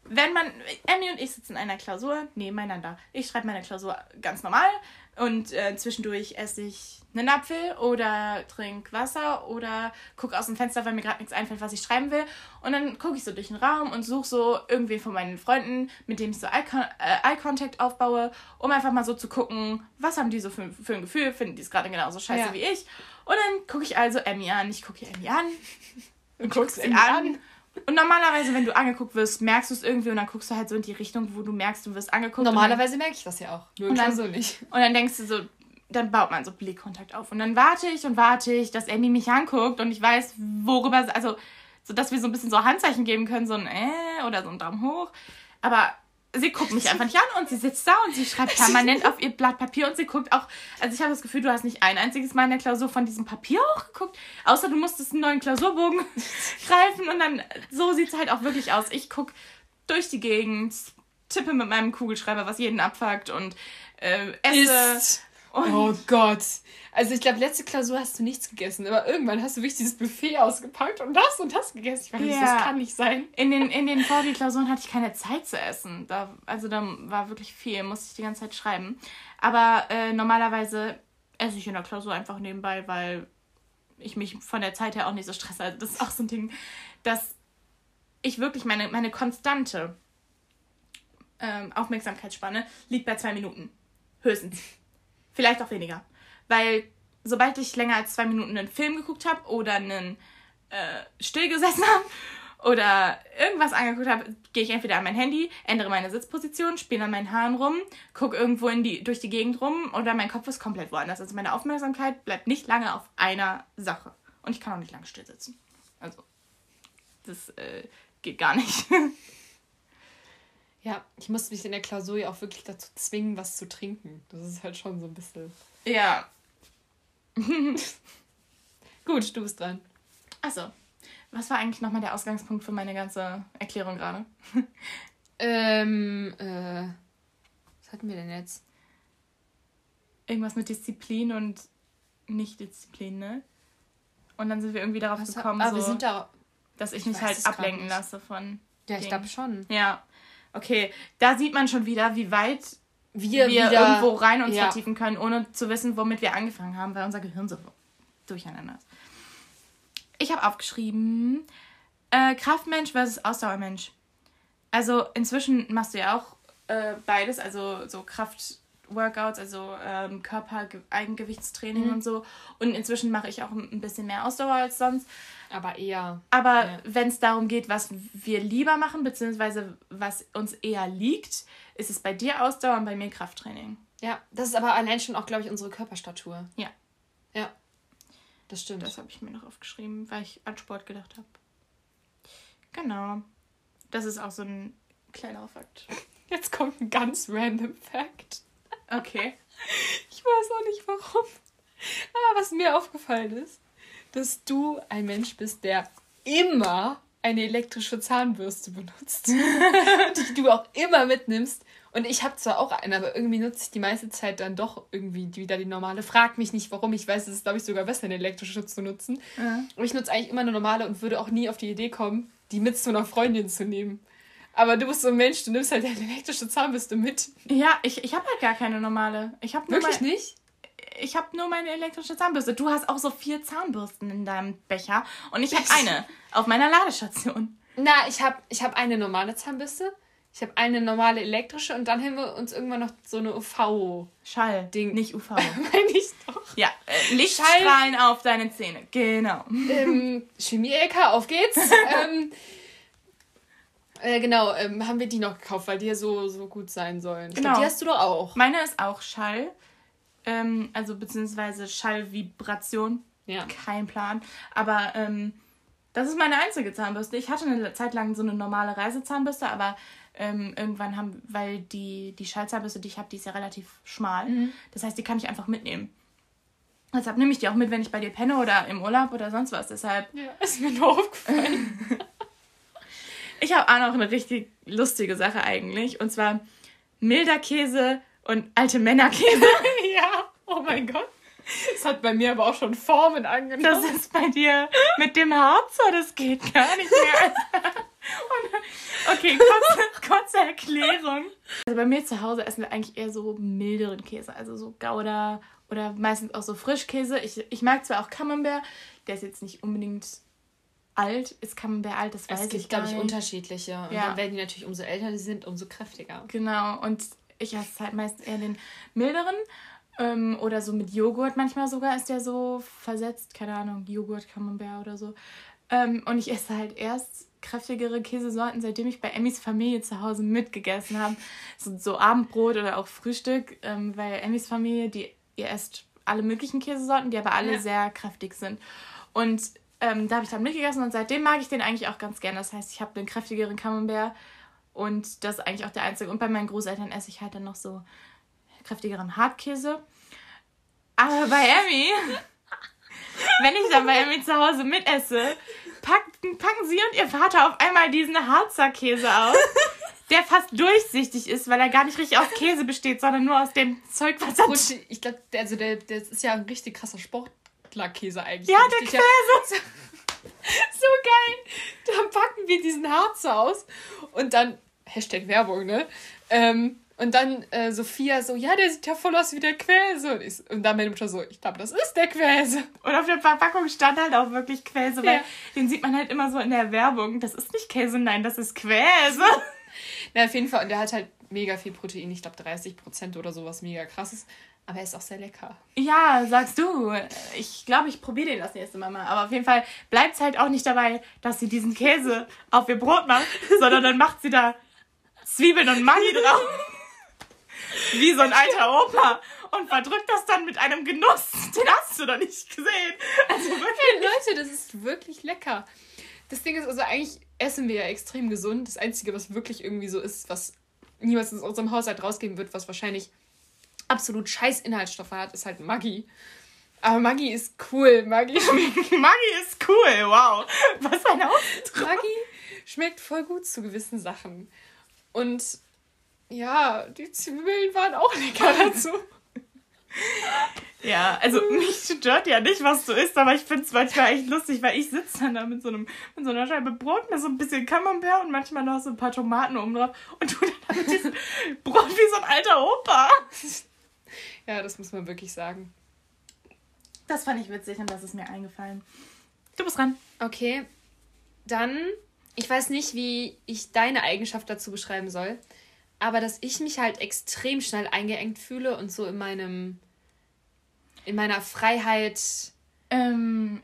Wenn man, Emmy und ich sitzen in einer Klausur nebeneinander. Ich schreibe meine Klausur ganz normal und äh, zwischendurch esse ich einen Apfel oder trinke Wasser oder gucke aus dem Fenster, weil mir gerade nichts einfällt, was ich schreiben will. Und dann gucke ich so durch den Raum und suche so irgendwie von meinen Freunden, mit denen ich so Eye, äh, aufbaue, um einfach mal so zu gucken, was haben die so für, für ein Gefühl, finden die es gerade genauso scheiße ja. wie ich. Und dann gucke ich also Emmy an. Ich gucke Emmy an. Und guckst sie an. an. Und normalerweise, wenn du angeguckt wirst, merkst du es irgendwie und dann guckst du halt so in die Richtung, wo du merkst, du wirst angeguckt. Normalerweise merke ich das ja auch. Nur und dann, so nicht. Und dann denkst du so, dann baut man so Blickkontakt auf. Und dann warte ich und warte ich, dass Andy mich anguckt und ich weiß, worüber, also sodass wir so ein bisschen so Handzeichen geben können, so ein äh oder so ein Daumen hoch. Aber sie guckt mich einfach nicht an und sie sitzt da und sie schreibt permanent auf ihr Blatt Papier und sie guckt auch, also ich habe das Gefühl, du hast nicht ein einziges Mal in der Klausur von diesem Papier hochgeguckt, außer du musstest einen neuen Klausurbogen greifen und dann, so sieht es halt auch wirklich aus. Ich gucke durch die Gegend, tippe mit meinem Kugelschreiber, was jeden abfuckt und äh, esse. Ist. Oh Gott. Also ich glaube, letzte Klausur hast du nichts gegessen, aber irgendwann hast du wirklich dieses Buffet ausgepackt und das und das gegessen. Ich weiß nicht, Ja. das kann nicht sein. In den, in den Vorbi-Klausuren hatte ich keine Zeit zu essen. Da, also da war wirklich viel, musste ich die ganze Zeit schreiben. Aber äh, normalerweise esse ich in der Klausur einfach nebenbei, weil ich mich von der Zeit her auch nicht so stresse. Also das ist auch so ein Ding, dass ich wirklich meine, meine konstante ähm, Aufmerksamkeitsspanne liegt bei zwei Minuten. Höchstens. Vielleicht auch weniger. Weil sobald ich länger als zwei Minuten einen Film geguckt habe oder einen äh, stillgesessen habe oder irgendwas angeguckt habe, gehe ich entweder an mein Handy, ändere meine Sitzposition, spiele an meinen Haaren rum, gucke irgendwo in die, durch die Gegend rum oder mein Kopf ist komplett woanders. Also meine Aufmerksamkeit bleibt nicht lange auf einer Sache. Und ich kann auch nicht lange still sitzen. Also, das äh, geht gar nicht. Ja, ich musste mich in der Klausur ja auch wirklich dazu zwingen, was zu trinken. Das ist halt schon so ein bisschen. ja. Gut, du bist dran. Also, was war eigentlich nochmal der Ausgangspunkt für meine ganze Erklärung gerade? Ähm, äh. Was hatten wir denn jetzt? Irgendwas mit Disziplin und Nicht-Disziplin, ne? Und dann sind wir irgendwie darauf Was gekommen, ah, so, wir sind da. dass ich ich mich halt ablenken lasse von. Ja, ich Ding. glaube schon. Ja. Okay, da sieht man schon wieder, wie weit Wir, wir wieder, irgendwo rein uns ja. vertiefen können, ohne zu wissen, womit wir angefangen haben, weil unser Gehirn so durcheinander ist. Ich habe aufgeschrieben, äh, Kraftmensch versus Ausdauermensch. Also inzwischen machst du ja auch äh, beides, also so Kraftworkouts, also ähm, Körper-Eigengewichtstraining Mhm. und so. Und inzwischen mache ich auch ein bisschen mehr Ausdauer als sonst. Aber eher. Aber Ja. wenn es darum geht, was wir lieber machen, beziehungsweise was uns eher liegt, ist es bei dir Ausdauer und bei mir Krafttraining. Ja, das ist aber allein schon auch, glaube ich, unsere Körperstatur. Ja. Ja. Das stimmt. Das habe ich mir noch aufgeschrieben, weil ich an Sport gedacht habe. Genau. Das ist auch so ein kleiner Fakt. Jetzt kommt ein ganz random Fact. Okay. Ich weiß auch nicht warum. Aber was mir aufgefallen ist, dass du ein Mensch bist, der immer eine elektrische Zahnbürste benutzt. die du auch immer mitnimmst. Und ich habe zwar auch eine, aber irgendwie nutze ich die meiste Zeit dann doch irgendwie wieder die normale. Frag mich nicht warum. Ich weiß, es ist, glaube ich, sogar besser, eine elektrische zu nutzen. Ja. Aber ich nutze eigentlich immer eine normale und würde auch nie auf die Idee kommen, die mit zu einer Freundin zu nehmen. Aber du bist so ein Mensch, du nimmst halt deine elektrische Zahnbürste mit. Ja, ich, ich habe halt gar keine normale. Ich habe nur, Wirklich mein, nicht? ich hab nur meine elektrische Zahnbürste. Du hast auch so vier Zahnbürsten in deinem Becher und ich habe eine auf meiner Ladestation. Na, ich habe ich hab eine normale Zahnbürste, ich habe eine normale elektrische und dann haben wir uns irgendwann noch so eine UV. Schall, Ding. nicht UV. Meine ich doch. ja, äh, Lichtstrahlen auf deine Zähne. Genau. ähm, Chemie-LK, auf geht's. ähm, äh, genau, ähm, haben wir die noch gekauft, weil die ja so, so gut sein sollen. Genau. glaub, die hast du doch auch. Meine ist auch Schall. Ähm, also beziehungsweise Schallvibration. Ja. Kein Plan. Aber ähm, das ist meine einzige Zahnbürste. Ich hatte eine Zeit lang so eine normale Reisezahnbürste, aber ähm, irgendwann haben, weil die, die Schallzahnbürste, die ich habe, die ist ja relativ schmal. Das heißt, die kann ich einfach mitnehmen. Deshalb nehme ich die auch mit, wenn ich bei dir penne oder im Urlaub oder sonst was. Deshalb, Ja, ist mir nur aufgefallen. ich habe auch noch eine richtig lustige Sache eigentlich. Und zwar milder Käse und alte Männerkäse. ja, oh mein Gott. Das hat bei mir aber auch schon Formen angenommen. Das ist bei dir mit dem Harz, so, das geht gar nicht mehr. Und- okay, kurze, kurze Erklärung. Also bei mir zu Hause essen wir eigentlich eher so milderen Käse, also so Gouda oder meistens auch so Frischkäse. Ich, ich mag zwar auch Camembert, der ist jetzt nicht unbedingt alt. Ist Camembert alt, das weiß es ich gibt, gar glaube ich, unterschiedliche. Und Ja. dann werden die natürlich, umso älter die sind, umso kräftiger. Genau, und ich esse halt meistens eher den milderen. Ähm, oder so mit Joghurt manchmal sogar ist der so versetzt. Keine Ahnung, Joghurt, Camembert oder so. Ähm, und ich esse halt erst kräftigere Käsesorten, seitdem ich bei Emmys Familie zu Hause mitgegessen habe. So, so Abendbrot oder auch Frühstück, ähm, weil Emmys Familie, die ihr esst alle möglichen Käsesorten, die aber alle Ja. sehr kräftig sind. Und ähm, da habe ich dann mitgegessen und seitdem mag ich den eigentlich auch ganz gern. Das heißt, ich habe einen kräftigeren Camembert und das ist eigentlich auch der einzige. Und bei meinen Großeltern esse ich halt dann noch so kräftigeren Hartkäse. Aber bei Emmy, wenn ich dann bei Emmy zu Hause mitesse, packen, packen sie und ihr Vater auf einmal diesen Harzer Käse aus, der fast durchsichtig ist, weil er gar nicht richtig aus Käse besteht, sondern nur aus dem Zeug, was er... Ich glaube, also der, das ist ja ein richtig krasser Sportlerkäse eigentlich. Ja, der Richtig, Käse. So geil. Dann packen wir diesen Harzer aus und dann, Hashtag Werbung, ne? Ähm, und dann äh, Sophia so, ja, der sieht ja voll aus wie der Quäse. Und, ich, und dann meine Mutter so, ich glaube, das ist der Quäse. Und auf der Verpackung stand halt auch wirklich Quäse, weil Ja. den sieht man halt immer so in der Werbung. Das ist nicht Käse, nein, das ist Quäse. Na, auf jeden Fall. Und der hat halt mega viel Protein. Ich glaube, 30% oder sowas mega krass ist. Aber er ist auch sehr lecker. Ja, sagst du. Ich glaube, ich probiere den das nächste Mal mal. Aber auf jeden Fall bleibt es halt auch nicht dabei, dass sie diesen Käse auf ihr Brot macht, sondern dann macht sie da Zwiebeln und Maggi drauf. Wie so ein alter Opa. Und verdrückt das dann mit einem Genuss. Den hast du doch nicht gesehen. Also wirklich. Leute, das ist wirklich lecker. Das Ding ist also, eigentlich essen wir ja extrem gesund. Das Einzige, was wirklich irgendwie so ist, was niemals aus unserem Haushalt rausgehen wird, was wahrscheinlich absolut scheiß Inhaltsstoffe hat, ist halt Maggi. Aber Maggi ist cool. Maggi Maggi ist cool. Wow. Was ein Ausdruck. Maggi schmeckt voll gut zu gewissen Sachen. Und ja, die Zwiebeln waren auch lecker dazu. Ja, also mich stört ja nicht, was du isst, aber ich finde es manchmal echt lustig, weil ich sitze dann da mit so, einem, mit so einer Scheibe Brot, mit so ein bisschen Camembert und manchmal noch so ein paar Tomaten oben drauf und du dann mit diesem Brot wie so ein alter Opa. Ja, das muss man wirklich sagen. Das fand ich witzig und das ist mir eingefallen. Du bist dran. Okay, dann, ich weiß nicht, wie ich deine Eigenschaft dazu beschreiben soll, aber dass ich mich halt extrem schnell eingeengt fühle und so in meinem, in meiner Freiheit Ähm,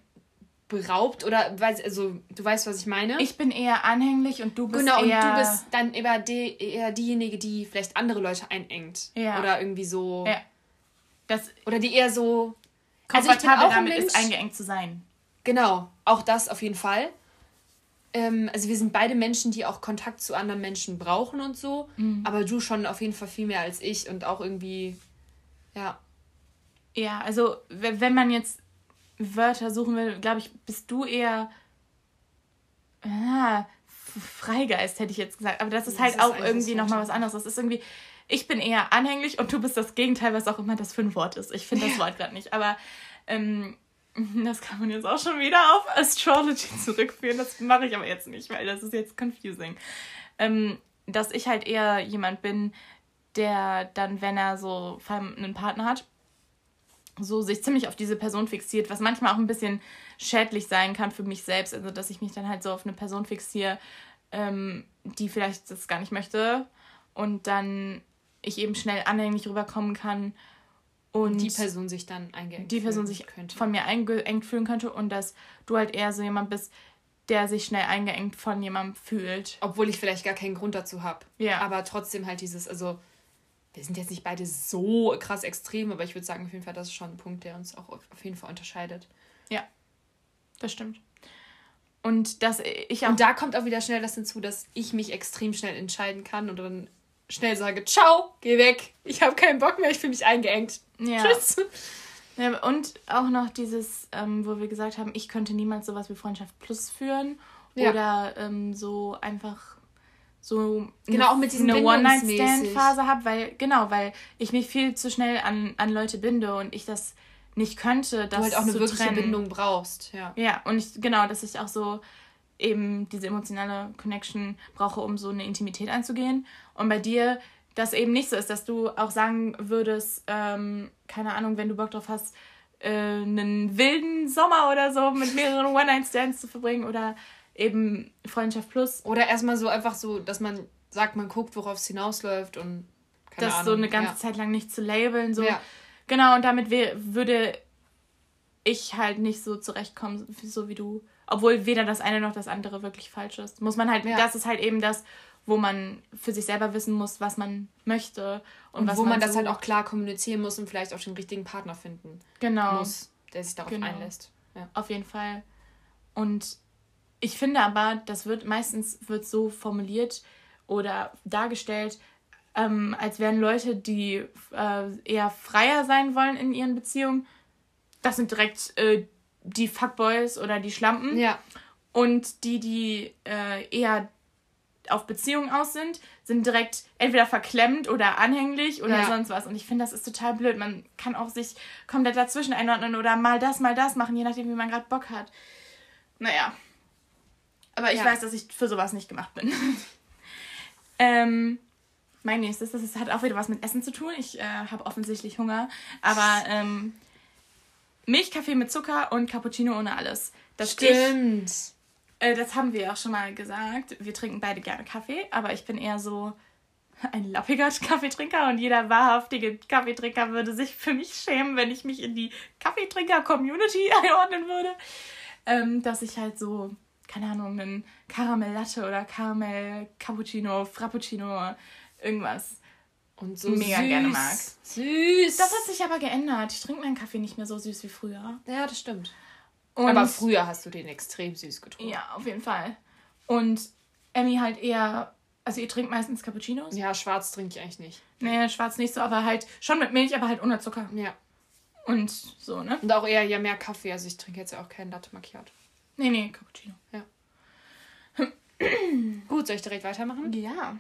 beraubt oder, weiß, also, du weißt, was ich meine? ich bin eher anhänglich und du bist genau, und eher... du bist dann eher, die, eher diejenige, die vielleicht andere Leute einengt. Ja. Oder irgendwie so. Ja. Das Oder die eher so. Also ich bin komfortabel auch ein damit ist, Mensch- eingeengt zu sein. Genau, auch das auf jeden Fall. Ähm, also wir sind beide Menschen, die auch Kontakt zu anderen Menschen brauchen und so. Aber du schon auf jeden Fall viel mehr als ich und auch irgendwie, ja. Ja, also wenn man jetzt Wörter suchen will, glaube ich, bist du eher ah, Freigeist, hätte ich jetzt gesagt. Aber das ist Das halt ist auch irgendwie nochmal was anderes. Das ist irgendwie, ich bin eher anhänglich und du bist das Gegenteil, was auch immer das für ein Wort ist. Ich finde das Wort gerade nicht. Aber ähm, das kann man jetzt auch schon wieder auf Astrology zurückführen. Das mache ich aber jetzt nicht, weil das ist jetzt confusing. Ähm, dass ich halt eher jemand bin, der dann, wenn er so einen Partner hat, so sich ziemlich auf diese Person fixiert, was manchmal auch ein bisschen schädlich sein kann für mich selbst. Also, dass ich mich dann halt so auf eine Person fixiere, ähm, die vielleicht das gar nicht möchte und dann ich eben schnell anhänglich rüberkommen kann und Die Person sich dann eingeengt die Person sich könnte. von mir eingeengt fühlen könnte und dass du halt eher so jemand bist, der sich schnell eingeengt von jemandem fühlt. Obwohl ich vielleicht gar keinen Grund dazu habe. Ja. Aber trotzdem halt dieses, also wir sind jetzt nicht beide so krass extrem, aber ich würde sagen, auf jeden Fall, das ist schon ein Punkt, der uns auch auf jeden Fall unterscheidet. Das stimmt. Und dass ich auch Und da kommt auch wieder schnell das hinzu, dass ich mich extrem schnell entscheiden kann und dann schnell sage, ciao, geh weg, ich habe keinen Bock mehr, ich fühle mich eingeengt. ja. Tschüss. Ja, und auch noch dieses, ähm, wo wir gesagt haben, ich könnte niemals sowas wie Freundschaft Plus führen. Ja. Oder ähm, so einfach so Genau, auch mit diesem eine bindungsmäßig. One-Night-Stand-Phase habe, weil, genau, weil ich mich viel zu schnell an, an Leute binde und ich das nicht könnte, das Du halt auch eine wirkliche trennen. Bindung brauchst. Ja. Ja, und ich, genau, dass ich auch so eben diese emotionale Connection brauche, um so eine Intimität einzugehen. Und bei dir das eben nicht so ist, dass du auch sagen würdest, ähm, keine Ahnung, wenn du Bock drauf hast, äh, einen wilden Sommer oder so mit mehreren One-Night-Stands zu verbringen oder eben Freundschaft Plus, Oder erstmal so einfach so, dass man sagt, man guckt, worauf es hinausläuft und keine das Ahnung. so eine ganze ja. Zeit lang nicht zu labeln. So. Ja. Genau, und damit würde ich halt nicht so zurechtkommen, so wie du. Obwohl weder das eine noch das andere wirklich falsch ist. Muss man halt, Ja. das ist halt eben das, wo man für sich selber wissen muss, was man möchte. Und, Und was wo man das so, halt auch klar kommunizieren muss und vielleicht auch den richtigen Partner finden genau, muss, der sich darauf Genau. einlässt. Ja. auf jeden Fall. Und ich finde aber, das wird meistens wird so formuliert oder dargestellt, ähm, als wären Leute, die äh, eher freier sein wollen in ihren Beziehungen, das sind direkt äh, die Fuckboys oder die Schlampen. Ja. Und die, die äh, eher auf Beziehungen aus sind, sind direkt entweder verklemmt oder anhänglich oder Ja. sonst was. Und ich finde, das ist total blöd. Man kann auch sich komplett dazwischen einordnen oder mal das, mal das machen, je nachdem, wie man gerade Bock hat. Naja. Aber ich Ja. weiß, dass ich für sowas nicht gemacht bin. ähm, mein nächstes, das ist, hat auch wieder was mit Essen zu tun. Ich äh, habe offensichtlich Hunger. Aber ähm, Milchkaffee mit Zucker und Cappuccino ohne alles. Das stehe ich Stimmt. äh, das haben wir auch schon mal gesagt. Wir trinken beide gerne Kaffee, aber ich bin eher so ein lappiger Kaffeetrinker und jeder wahrhaftige Kaffeetrinker würde sich für mich schämen, wenn ich mich in die Kaffeetrinker-Community einordnen würde. Ähm, dass ich halt so, keine Ahnung, einen Karamell Latte oder Karamell Cappuccino, Frappuccino, irgendwas. Und so Mega süß. gerne mag. Süß. Das hat sich aber geändert. Ich trinke meinen Kaffee nicht mehr so süß wie früher. ja, das stimmt. Und Aber früher hast du den extrem süß getrunken. Ja, auf jeden Fall. Und Emmy halt eher, also ihr trinkt meistens Cappuccinos. Ja, schwarz trinke ich eigentlich nicht. Nee, schwarz nicht so, aber halt schon mit Milch, aber halt ohne Zucker. Ja. Und so, ne? Und auch eher ja mehr Kaffee. Also ich trinke jetzt ja auch keinen Latte Macchiato. Nee, nee, Cappuccino. Gut, soll ich direkt weitermachen? Ja.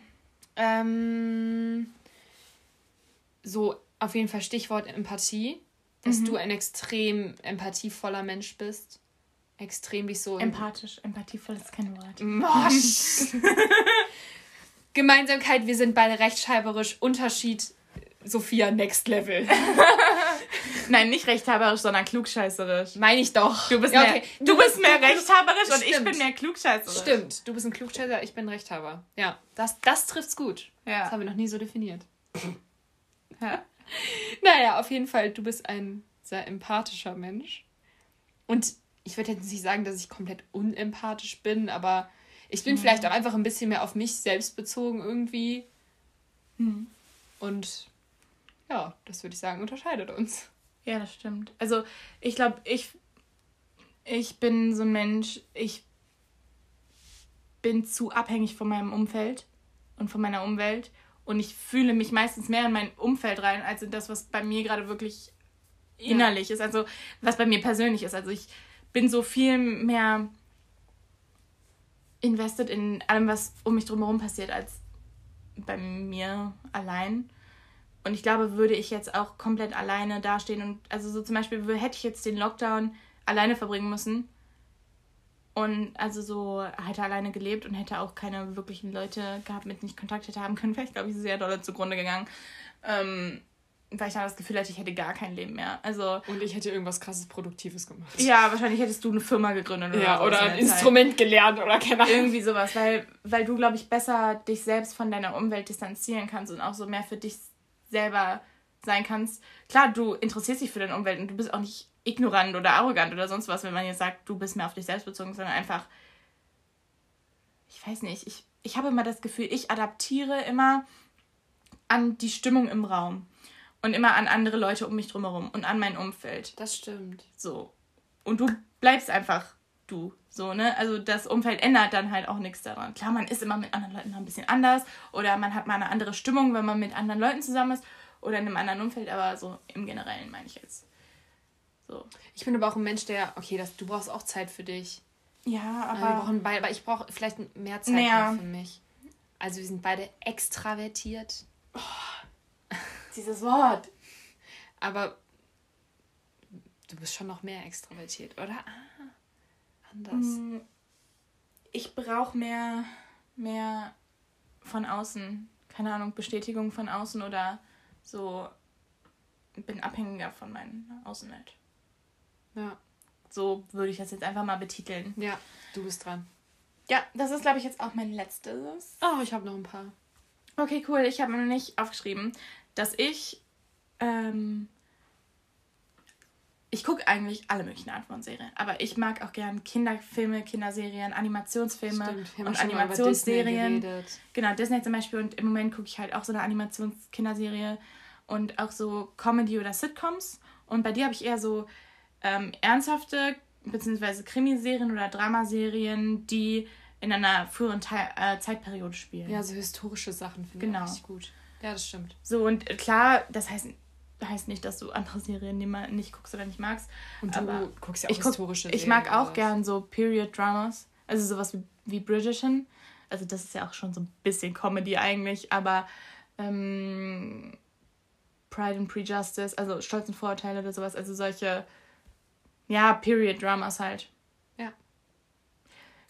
Ähm, so, auf jeden Fall Stichwort Empathie. Dass du ein extrem empathievoller Mensch bist. Extrem dich so... Empathisch. Empathievoll ist kein Wort. Mosch. Gemeinsamkeit, wir sind beide rechtschreiberisch. Unterschied, Sophia, next level. Nein, nicht rechthaberisch, sondern klugscheißerisch. Meine ich doch. Du bist, Ja, mehr, okay. du bist mehr rechthaberisch und ich Stimmt. bin mehr klugscheißerisch. Stimmt, du bist ein Klugscheißer, ich bin Rechthaber. Ja, das, das trifft's gut. Das Ja. haben wir noch nie so definiert. Ja. Naja, auf jeden Fall, du bist ein sehr empathischer Mensch. Und ich würde jetzt nicht sagen, dass ich komplett unempathisch bin, aber ich bin vielleicht auch einfach ein bisschen mehr auf mich selbst bezogen irgendwie. Hm. Und ja, das würde ich sagen, unterscheidet uns. Ja, das stimmt. Also, ich glaube, ich, ich bin so ein Mensch, ich bin zu abhängig von meinem Umfeld und von meiner Umwelt. Und ich fühle mich meistens mehr in mein Umfeld rein, als in das, was bei mir gerade wirklich innerlich ist. Also, was bei mir persönlich ist. Also, ich bin so viel mehr invested in allem, was um mich drumherum passiert, als bei mir allein. Und ich glaube, würde ich jetzt auch komplett alleine dastehen und also so zum Beispiel hätte ich jetzt den Lockdown alleine verbringen müssen und also so hätte alleine gelebt und hätte auch keine wirklichen Leute gehabt, mit denen ich Kontakt hätte haben können, wäre ich glaube ich sehr doll zugrunde gegangen, ähm, weil ich dann das Gefühl hatte, ich hätte gar kein Leben mehr. Also Und ich hätte irgendwas krasses Produktives gemacht. ja, wahrscheinlich hättest du eine Firma gegründet oder, Ja, oder in ein Zeit. Instrument gelernt oder keine Ahnung. Irgendwie sowas, weil, weil du, glaube ich, besser dich selbst von deiner Umwelt distanzieren kannst und auch so mehr für dich selber sein kannst. Klar, du interessierst dich für deine Umwelt und du bist auch nicht ignorant oder arrogant oder sonst was, wenn man jetzt sagt, du bist mehr auf dich selbst bezogen, sondern einfach, ich weiß nicht, ich, ich habe immer das Gefühl, ich adaptiere immer an die Stimmung im Raum und immer an andere Leute um mich drumherum und an mein Umfeld. Das stimmt. So. Und du bleibst einfach du. So, ne? Also das Umfeld ändert dann halt auch nichts daran. Klar, man ist immer mit anderen Leuten noch ein bisschen anders oder man hat mal eine andere Stimmung, wenn man mit anderen Leuten zusammen ist oder in einem anderen Umfeld, aber so im Generellen meine ich jetzt. So. Ich bin aber auch ein Mensch, der, okay, das, du brauchst auch Zeit für dich. Ja, Aber, wir aber. brauchen beide, aber ich brauche vielleicht mehr Zeit Naja. für mich. Also wir sind beide extravertiert, Dieses Wort. aber du bist schon noch mehr extravertiert, oder? Ah, anders. Mm, Ich brauche mehr, mehr von außen. Keine Ahnung, Bestätigung von außen oder so. Bin abhängiger von meiner Außenwelt. Ja. So würde ich das jetzt einfach mal betiteln. ja, du bist dran. Ja, das ist, glaube ich, jetzt auch mein letztes. Oh, ich habe noch ein paar. Okay, cool. Ich habe mir noch nicht aufgeschrieben, dass ich. Ähm, ich gucke eigentlich alle möglichen Arten von Serien. Aber ich mag auch gern Kinderfilme, Kinderserien, Animationsfilme Stimmt, und Animationsserien. Disney. Genau, Disney zum Beispiel. Und im Moment gucke ich halt auch so eine Animations-Kinderserie und auch so Comedy oder Sitcoms. Und bei dir habe ich eher so ähm, ernsthafte, beziehungsweise Krimiserien oder Dramaserien, die in einer früheren Teil, äh, Zeitperiode spielen. Ja, so historische Sachen finde genau. ich gut. Ja, das stimmt. So, und klar, das heißt, heißt nicht, dass du andere Serien nicht guckst oder nicht magst. Und du aber guckst ja auch ich historische guck, Serien. Ich mag auch gern so Period-Dramas. Also sowas wie, wie Bridgerton. Also das ist ja auch schon so ein bisschen Comedy eigentlich, aber ähm, Pride and Prejustice, also Stolz und Vorurteile oder sowas, also solche, ja, Period-Dramas halt. Ja.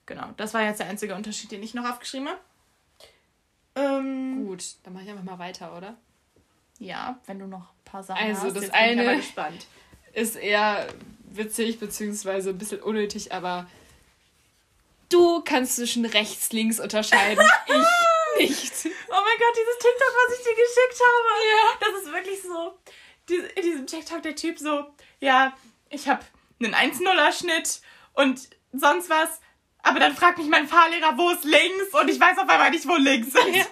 Genau, das war jetzt der einzige Unterschied, den ich noch aufgeschrieben habe. Ähm, Gut, dann mache ich einfach mal weiter, oder? Ja, wenn du noch ein paar Sachen also, hast. Also das eine ist eher witzig, beziehungsweise ein bisschen unnötig, aber du kannst zwischen rechts, links unterscheiden. ich nicht. Oh mein Gott, dieses TikTok, was ich dir geschickt habe. Ja. Das ist wirklich so. In diesem TikTok der Typ so, ja, ich habe einen 1-0er Schnitt und sonst was. Aber dann fragt mich mein Fahrlehrer, wo ist links? Und ich weiß auf einmal nicht, wo links ist. Ja.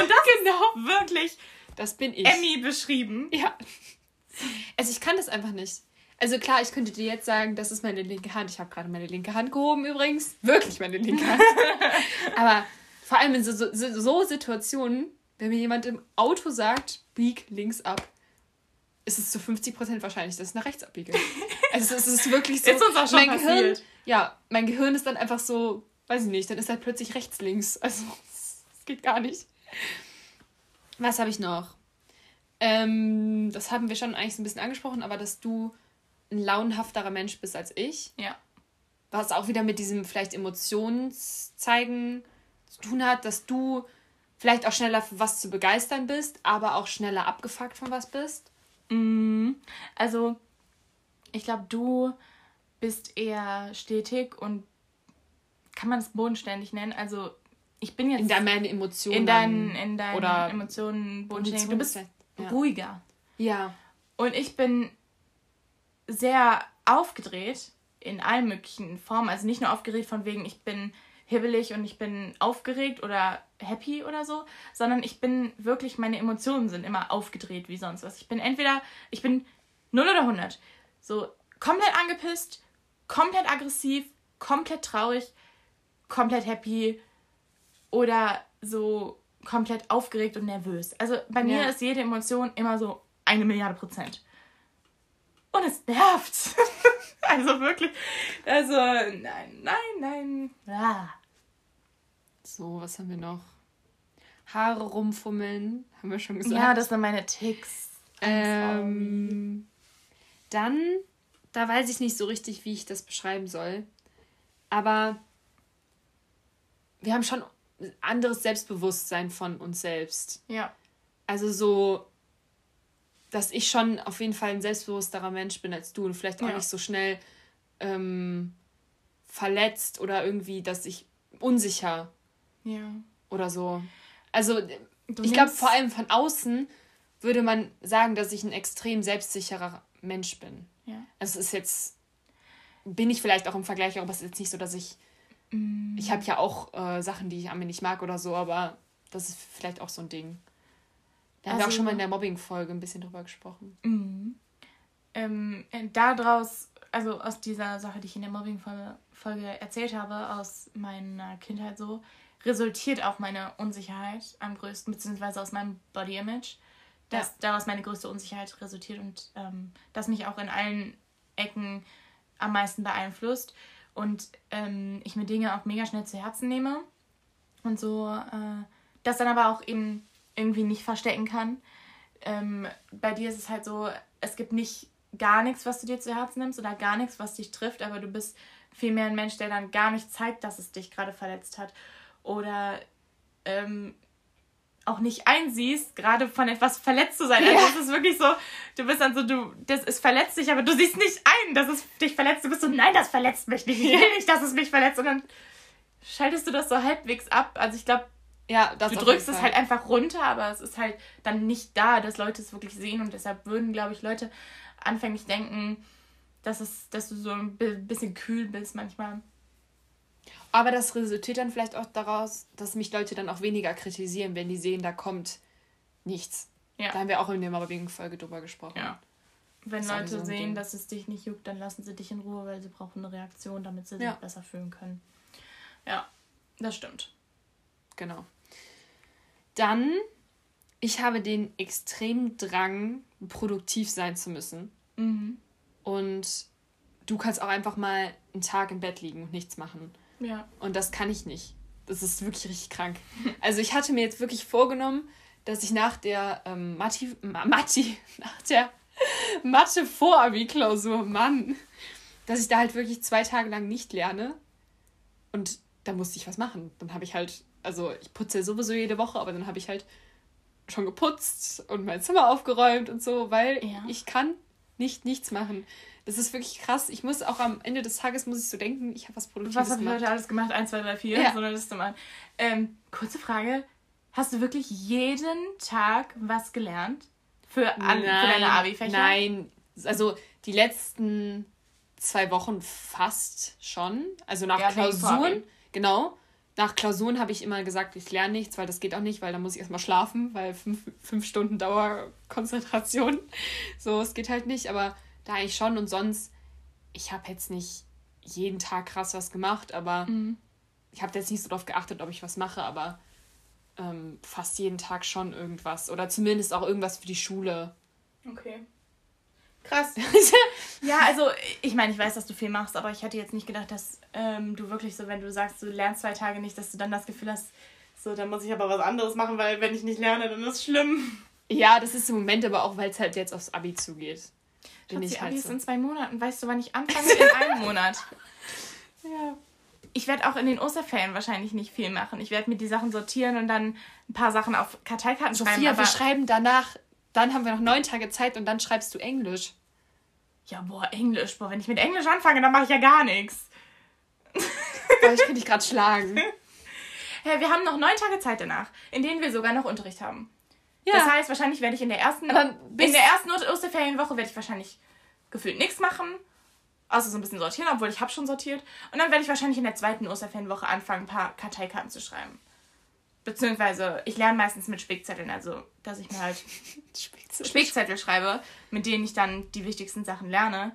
Und das genau. wirklich das bin ich. Emmy beschrieben. Ja. Also ich kann das einfach nicht. Also klar, ich könnte dir jetzt sagen, das ist meine linke Hand. Ich habe gerade meine linke Hand gehoben übrigens. Wirklich meine linke Hand. Aber vor allem in so, so, so Situationen, wenn mir jemand im Auto sagt, bieg links ab, ist es zu 50% wahrscheinlich, dass ich nach rechts abbiege. Also es ist wirklich so. ist uns auch schon mein passiert. Gehirn, ja, mein Gehirn ist dann einfach so, weiß ich nicht, dann ist halt plötzlich rechts links. Also es geht gar nicht. Was habe ich noch? Ähm, das haben wir schon eigentlich so ein bisschen angesprochen, aber dass du ein launhafterer Mensch bist als ich. Ja. Was auch wieder mit diesem vielleicht Emotionszeigen zu tun hat, dass du vielleicht auch schneller für was zu begeistern bist, aber auch schneller abgefuckt von was bist. Mm, also, ich glaube, du bist eher stetig und kann man es bodenständig nennen. Also, ich bin jetzt. In deinen Emotionen. In deinen, in deinen oder Emotionen bodenständig. Du bist ja. ruhiger. Ja. Und ich bin sehr aufgedreht in allen möglichen Formen. Also nicht nur aufgeregt von wegen, ich bin hibbelig und ich bin aufgeregt oder happy oder so, sondern ich bin wirklich, meine Emotionen sind immer aufgedreht wie sonst was. Ich bin entweder, ich bin 0 oder 100. So komplett angepisst, komplett aggressiv, komplett traurig, komplett happy, oder so komplett aufgeregt und nervös. Also bei mir ja. ist jede Emotion immer so eine Milliarde Prozent. Und es nervt. also wirklich. Also nein, nein, nein. Ah. So, was haben wir noch? Haare rumfummeln, haben wir schon gesagt. Ja, das sind meine Ticks. Ähm, dann, da weiß ich nicht so richtig, wie ich das beschreiben soll. Aber wir haben schon anderes Selbstbewusstsein von uns selbst. Ja. Also so, dass ich schon auf jeden Fall ein selbstbewussterer Mensch bin als du und vielleicht auch ja. nicht so schnell ähm, verletzt oder irgendwie, dass ich unsicher ja. oder so. Also du ich glaube vor allem von außen würde man sagen, dass ich ein extrem selbstsicherer Mensch bin. Ja. Also es ist jetzt bin ich vielleicht auch im Vergleich, aber es ist jetzt nicht so, dass ich Mm. Ich habe ja auch äh, Sachen, die ich an mir nicht mag oder so, aber das ist vielleicht auch so ein Ding. Da also, haben wir auch schon mal in der Mobbing-Folge ein bisschen drüber gesprochen. Mhm. Ähm, äh, daraus, also aus dieser Sache, die ich in der Mobbing-Folge erzählt habe, aus meiner Kindheit so, resultiert auch meine Unsicherheit am größten, beziehungsweise aus meinem Body-Image. Dass ja. daraus meine größte Unsicherheit resultiert und ähm, das mich auch in allen Ecken am meisten beeinflusst und ähm, ich mir Dinge auch mega schnell zu Herzen nehme und so äh, das dann aber auch eben irgendwie nicht verstecken kann. Ähm, bei dir ist es halt so, es gibt nicht gar nichts, was du dir zu Herzen nimmst oder gar nichts, was dich trifft, aber du bist vielmehr ein Mensch, der dann gar nicht zeigt, dass es dich gerade verletzt hat oder ähm, auch nicht einsiehst, gerade von etwas verletzt zu sein. Also ja. Es ist wirklich so, du bist dann so, du, das ist verletzt dich, aber du siehst nicht ein, dass es dich verletzt. Du bist so, nein, das verletzt mich nicht. Ich will nicht, dass es mich verletzt. Und dann schaltest du das so halbwegs ab. Also ich glaube, ja, du drückst es halt einfach runter, aber es ist halt dann nicht da, dass Leute es wirklich sehen. Und deshalb würden, glaube ich, Leute anfänglich denken, dass, es, dass du so ein bisschen kühl bist manchmal. Aber das resultiert dann vielleicht auch daraus, dass mich Leute dann auch weniger kritisieren, wenn die sehen, da kommt nichts. Ja. Da haben wir auch in der Mobbing-Folge drüber gesprochen. Ja. Wenn Leute so sehen, Ding. dass es dich nicht juckt, dann lassen sie dich in Ruhe, weil sie brauchen eine Reaktion, damit sie Ja. sich besser fühlen können. Ja, das stimmt. Genau. Dann, ich habe den extremen Drang, produktiv sein zu müssen. Mhm. Und du kannst auch einfach mal einen Tag im Bett liegen und nichts machen. Ja. Und das kann ich nicht. Das ist wirklich richtig krank. Also ich hatte mir jetzt wirklich vorgenommen, dass ich nach der ähm, Matti, Ma- Matti, nach der Mathe-Vorabi-Klausur, Mann, dass ich da halt wirklich zwei Tage lang nicht lerne. Und da musste ich was machen. Dann habe ich halt, also ich putze ja sowieso jede Woche, aber dann habe ich halt schon geputzt und mein Zimmer aufgeräumt und so, weil Ja. ich kann nicht nichts machen. Das ist wirklich krass. Ich muss auch am Ende des Tages muss ich so denken, ich habe was Produktives Was habe ich gemacht. heute alles gemacht? 1, 2, 3, 4, Ja. so eine Liste mal. Ähm, kurze Frage. Hast du wirklich jeden Tag was gelernt? Für, an, für deine Abi-Fächer? Nein, also die letzten zwei Wochen fast schon. Also nach Ja, Klausuren. Genau. Nach Klausuren habe ich immer gesagt, ich lerne nichts, weil das geht auch nicht, weil da muss ich erstmal schlafen, weil fünf, fünf Stunden Dauerkonzentration. So, es geht halt nicht, aber da eigentlich schon. Und sonst, ich habe jetzt nicht jeden Tag krass was gemacht, aber Mhm. ich habe jetzt nicht so darauf geachtet, ob ich was mache, aber ähm, fast jeden Tag schon irgendwas. Oder zumindest auch irgendwas für die Schule. Okay. Krass. Ja, also ich meine, ich weiß, dass du viel machst, aber ich hätte jetzt nicht gedacht, dass ähm, du wirklich so, wenn du sagst, du lernst zwei Tage nicht, dass du dann das Gefühl hast, so, dann muss ich aber was anderes machen, weil wenn ich nicht lerne, dann ist es schlimm. Ja, das ist im Moment aber auch, weil es halt jetzt aufs Abi zugeht. Bin Schatzi, ich halt Abi ist so. in zwei Monaten. Weißt du, wann ich anfange? In einem Monat. Ja. Ich werde auch in den Osterferien wahrscheinlich nicht viel machen. Ich werde mir die Sachen sortieren und dann ein paar Sachen auf Karteikarten schreiben. Sophia, wir schreiben danach, dann haben wir noch neun Tage Zeit und dann schreibst du Englisch. ja, boah, Englisch. Boah, wenn ich mit Englisch anfange, dann mache ich ja gar nichts. Boah, ich könnte dich gerade schlagen. Hey, wir haben noch neun Tage Zeit danach, in denen wir sogar noch Unterricht haben. Ja. Das heißt, wahrscheinlich werde ich in der ersten, in der ersten Oster- Osterferienwoche werde ich wahrscheinlich gefühlt nichts machen. Außer so ein bisschen sortieren, obwohl ich habe schon sortiert. Und dann werde ich wahrscheinlich in der zweiten Osterferienwoche anfangen, ein paar Karteikarten zu schreiben. Beziehungsweise, ich lerne meistens mit Spickzetteln, also dass ich mir halt Spickzettel schreibe, mit denen ich dann die wichtigsten Sachen lerne.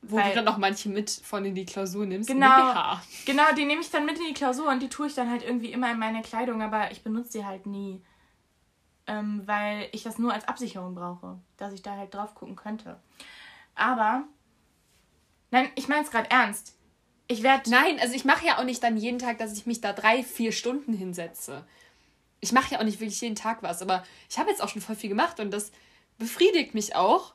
Wo weil- du dann noch manche mit von in die Klausur nimmst. Genau. Genau, die nehme ich dann mit in die Klausur und die tue ich dann halt irgendwie immer in meine Kleidung, aber ich benutze die halt nie. Ähm, weil ich das nur als Absicherung brauche, dass ich da halt drauf gucken könnte. Aber, nein, ich meine es gerade ernst. Ich werde. Nein, also ich mache ja auch nicht dann jeden Tag, dass ich mich da drei, vier Stunden hinsetze. Ich mache ja auch nicht wirklich jeden Tag was, aber ich habe jetzt auch schon voll viel gemacht und das befriedigt mich auch.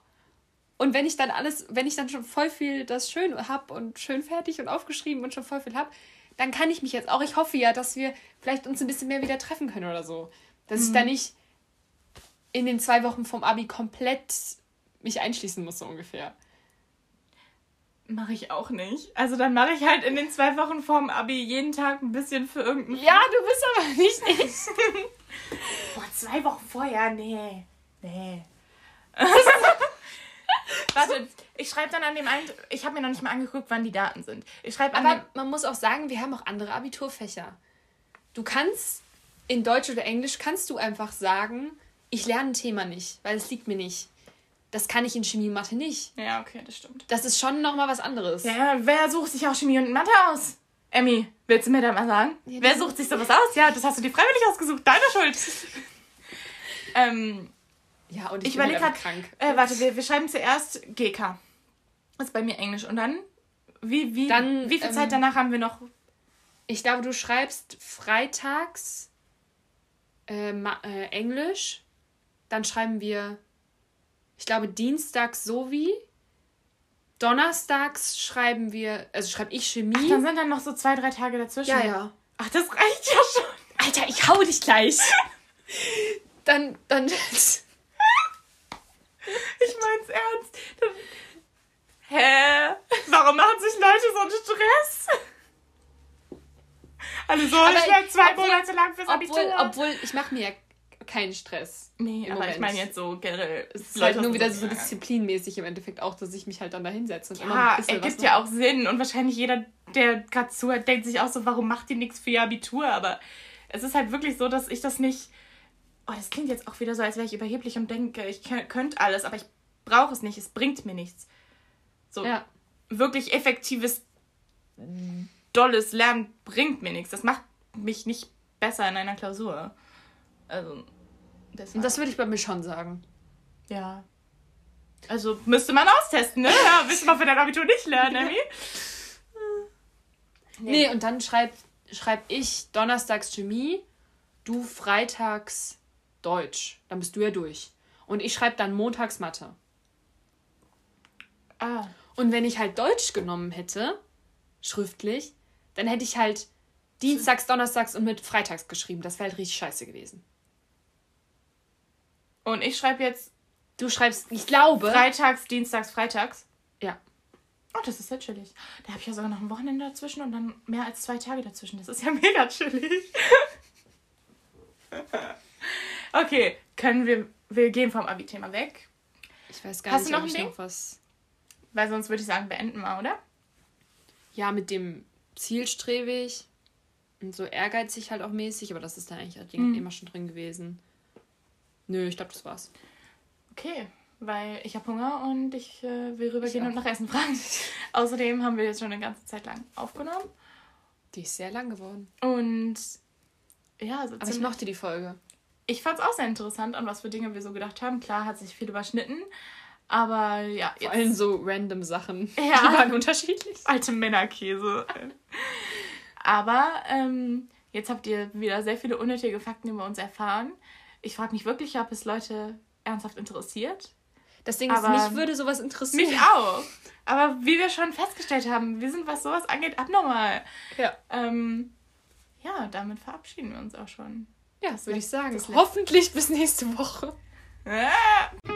Und wenn ich dann alles, wenn ich dann schon voll viel das schön hab und schön fertig und aufgeschrieben und schon voll viel hab, dann kann ich mich jetzt auch, ich hoffe ja, dass wir vielleicht uns ein bisschen mehr wieder treffen können oder so. Dass ich da nicht in den zwei Wochen vom Abi komplett mich einschließen muss, so ungefähr. Mache ich auch nicht. Also dann mache ich halt in den zwei Wochen vorm Abi jeden Tag ein bisschen für irgendeinen. Ja, du bist aber nicht ich. Boah, zwei Wochen vorher? Nee. Nee. Warte, ich schreibe dann an dem einen. Ich habe mir noch nicht mal angeguckt, wann die Daten sind. Ich schreibe an. Aber man muss auch sagen, wir haben auch andere Abiturfächer. Du kannst in Deutsch oder Englisch kannst du einfach sagen, ich lerne ein Thema nicht, weil es liegt mir nicht. Das kann ich in Chemie und Mathe nicht. Ja, okay, das stimmt. Das ist schon nochmal was anderes. Ja, wer sucht sich auch Chemie und Mathe aus? Emmy, willst du mir da mal sagen? Ja, wer sucht sich sowas aus? Ja, das hast du dir freiwillig ausgesucht. Deine Schuld. ähm, Ja, und ich, ich bin überlege gerade. krank. Äh, warte, wir, wir schreiben zuerst GK. Das ist bei mir Englisch. Und dann? Wie, wie, Dann, wie viel ähm, Zeit danach haben wir noch? Ich glaube, du schreibst freitags äh, äh, Englisch. Dann schreiben wir, ich glaube, dienstags sowie. Donnerstags schreiben wir, also schreibe ich Chemie. Dann sind dann noch so zwei, drei Tage dazwischen. ja, ja. Ach, das reicht ja schon. Alter, ich hau dich gleich. Dann, dann. Ich mein's ernst. Dann, hä? Warum machen sich Leute so einen Stress? Also so, ich werde zwei obwohl- Monate lang fürs Abitur. obwohl, obwohl ich mache mir ja keinen Stress. nee, im aber ich Moment. meine jetzt so generell. Es ist halt nur wieder so disziplinmäßig im Endeffekt auch, dass ich mich halt dann da hinsetze und immer Ja, ein bisschen ergibt was ja auch Sinn. Und wahrscheinlich jeder, der gerade zuhört, denkt sich auch so, warum macht ihr nichts für ihr Abitur? Aber es ist halt wirklich so, dass ich das nicht. Oh, das klingt jetzt auch wieder so, als wäre ich überheblich und denke, ich kö- könnte alles, aber ich brauche es nicht, es bringt mir nichts. So Ja. wirklich effektives, dolles Lernen bringt mir nichts. Das macht mich nicht besser in einer Klausur. Also, deshalb. Und das würde ich bei mir schon sagen. ja. Also müsste man austesten, ne? Ja, willst du mal für dein Abitur nicht lernen, Emmy? Nee, und dann schreib, schreib ich donnerstags Chemie, du freitags Deutsch. Dann bist du ja durch. Und ich schreibe dann montags Mathe. Ah. Und wenn ich halt Deutsch genommen hätte, schriftlich, dann hätte ich halt dienstags, donnerstags und mit freitags geschrieben. Das wäre halt richtig scheiße gewesen. Und ich schreibe jetzt Du schreibst, ich glaube. freitags, dienstags, freitags. ja. Oh, das ist ja chillig. Da habe ich ja sogar noch ein Wochenende dazwischen und dann mehr als zwei Tage dazwischen. Das ist ja mega chillig. okay, können wir. Wir gehen vom Abi-Thema weg. Ich weiß gar Hast nicht, du noch ob ein ich Ding? noch was. Weil sonst würde ich sagen, beenden wir, oder? Ja, mit dem zielstrebig und so ehrgeizig halt auch mäßig, aber das ist dann eigentlich Mhm. immer schon drin gewesen. Nö, ich glaube, das war's. Okay, weil ich habe Hunger und ich äh, will rübergehen und nach Essen fragen. Außerdem haben wir jetzt schon eine ganze Zeit lang aufgenommen. Die ist sehr lang geworden. Und ja, so Aber ich mochte die Folge. ich fand es auch sehr interessant, an was für Dinge wir so gedacht haben. Klar hat sich viel überschnitten, aber ja, Vor allem so random Sachen. Ja. Die waren unterschiedlich. alte Männerkäse. aber ähm, jetzt habt ihr wieder sehr viele unnötige Fakten über uns erfahren. Ich frage mich wirklich, ob es Leute ernsthaft interessiert. Das Ding Aber- ist, mich würde sowas interessieren. Mich auch. Aber wie wir schon festgestellt haben, wir sind, was sowas angeht, abnormal. Ja. Ähm, ja, damit verabschieden wir uns auch schon. Ja, würde ich sagen. das Hoffentlich bis nächste Woche. Ah!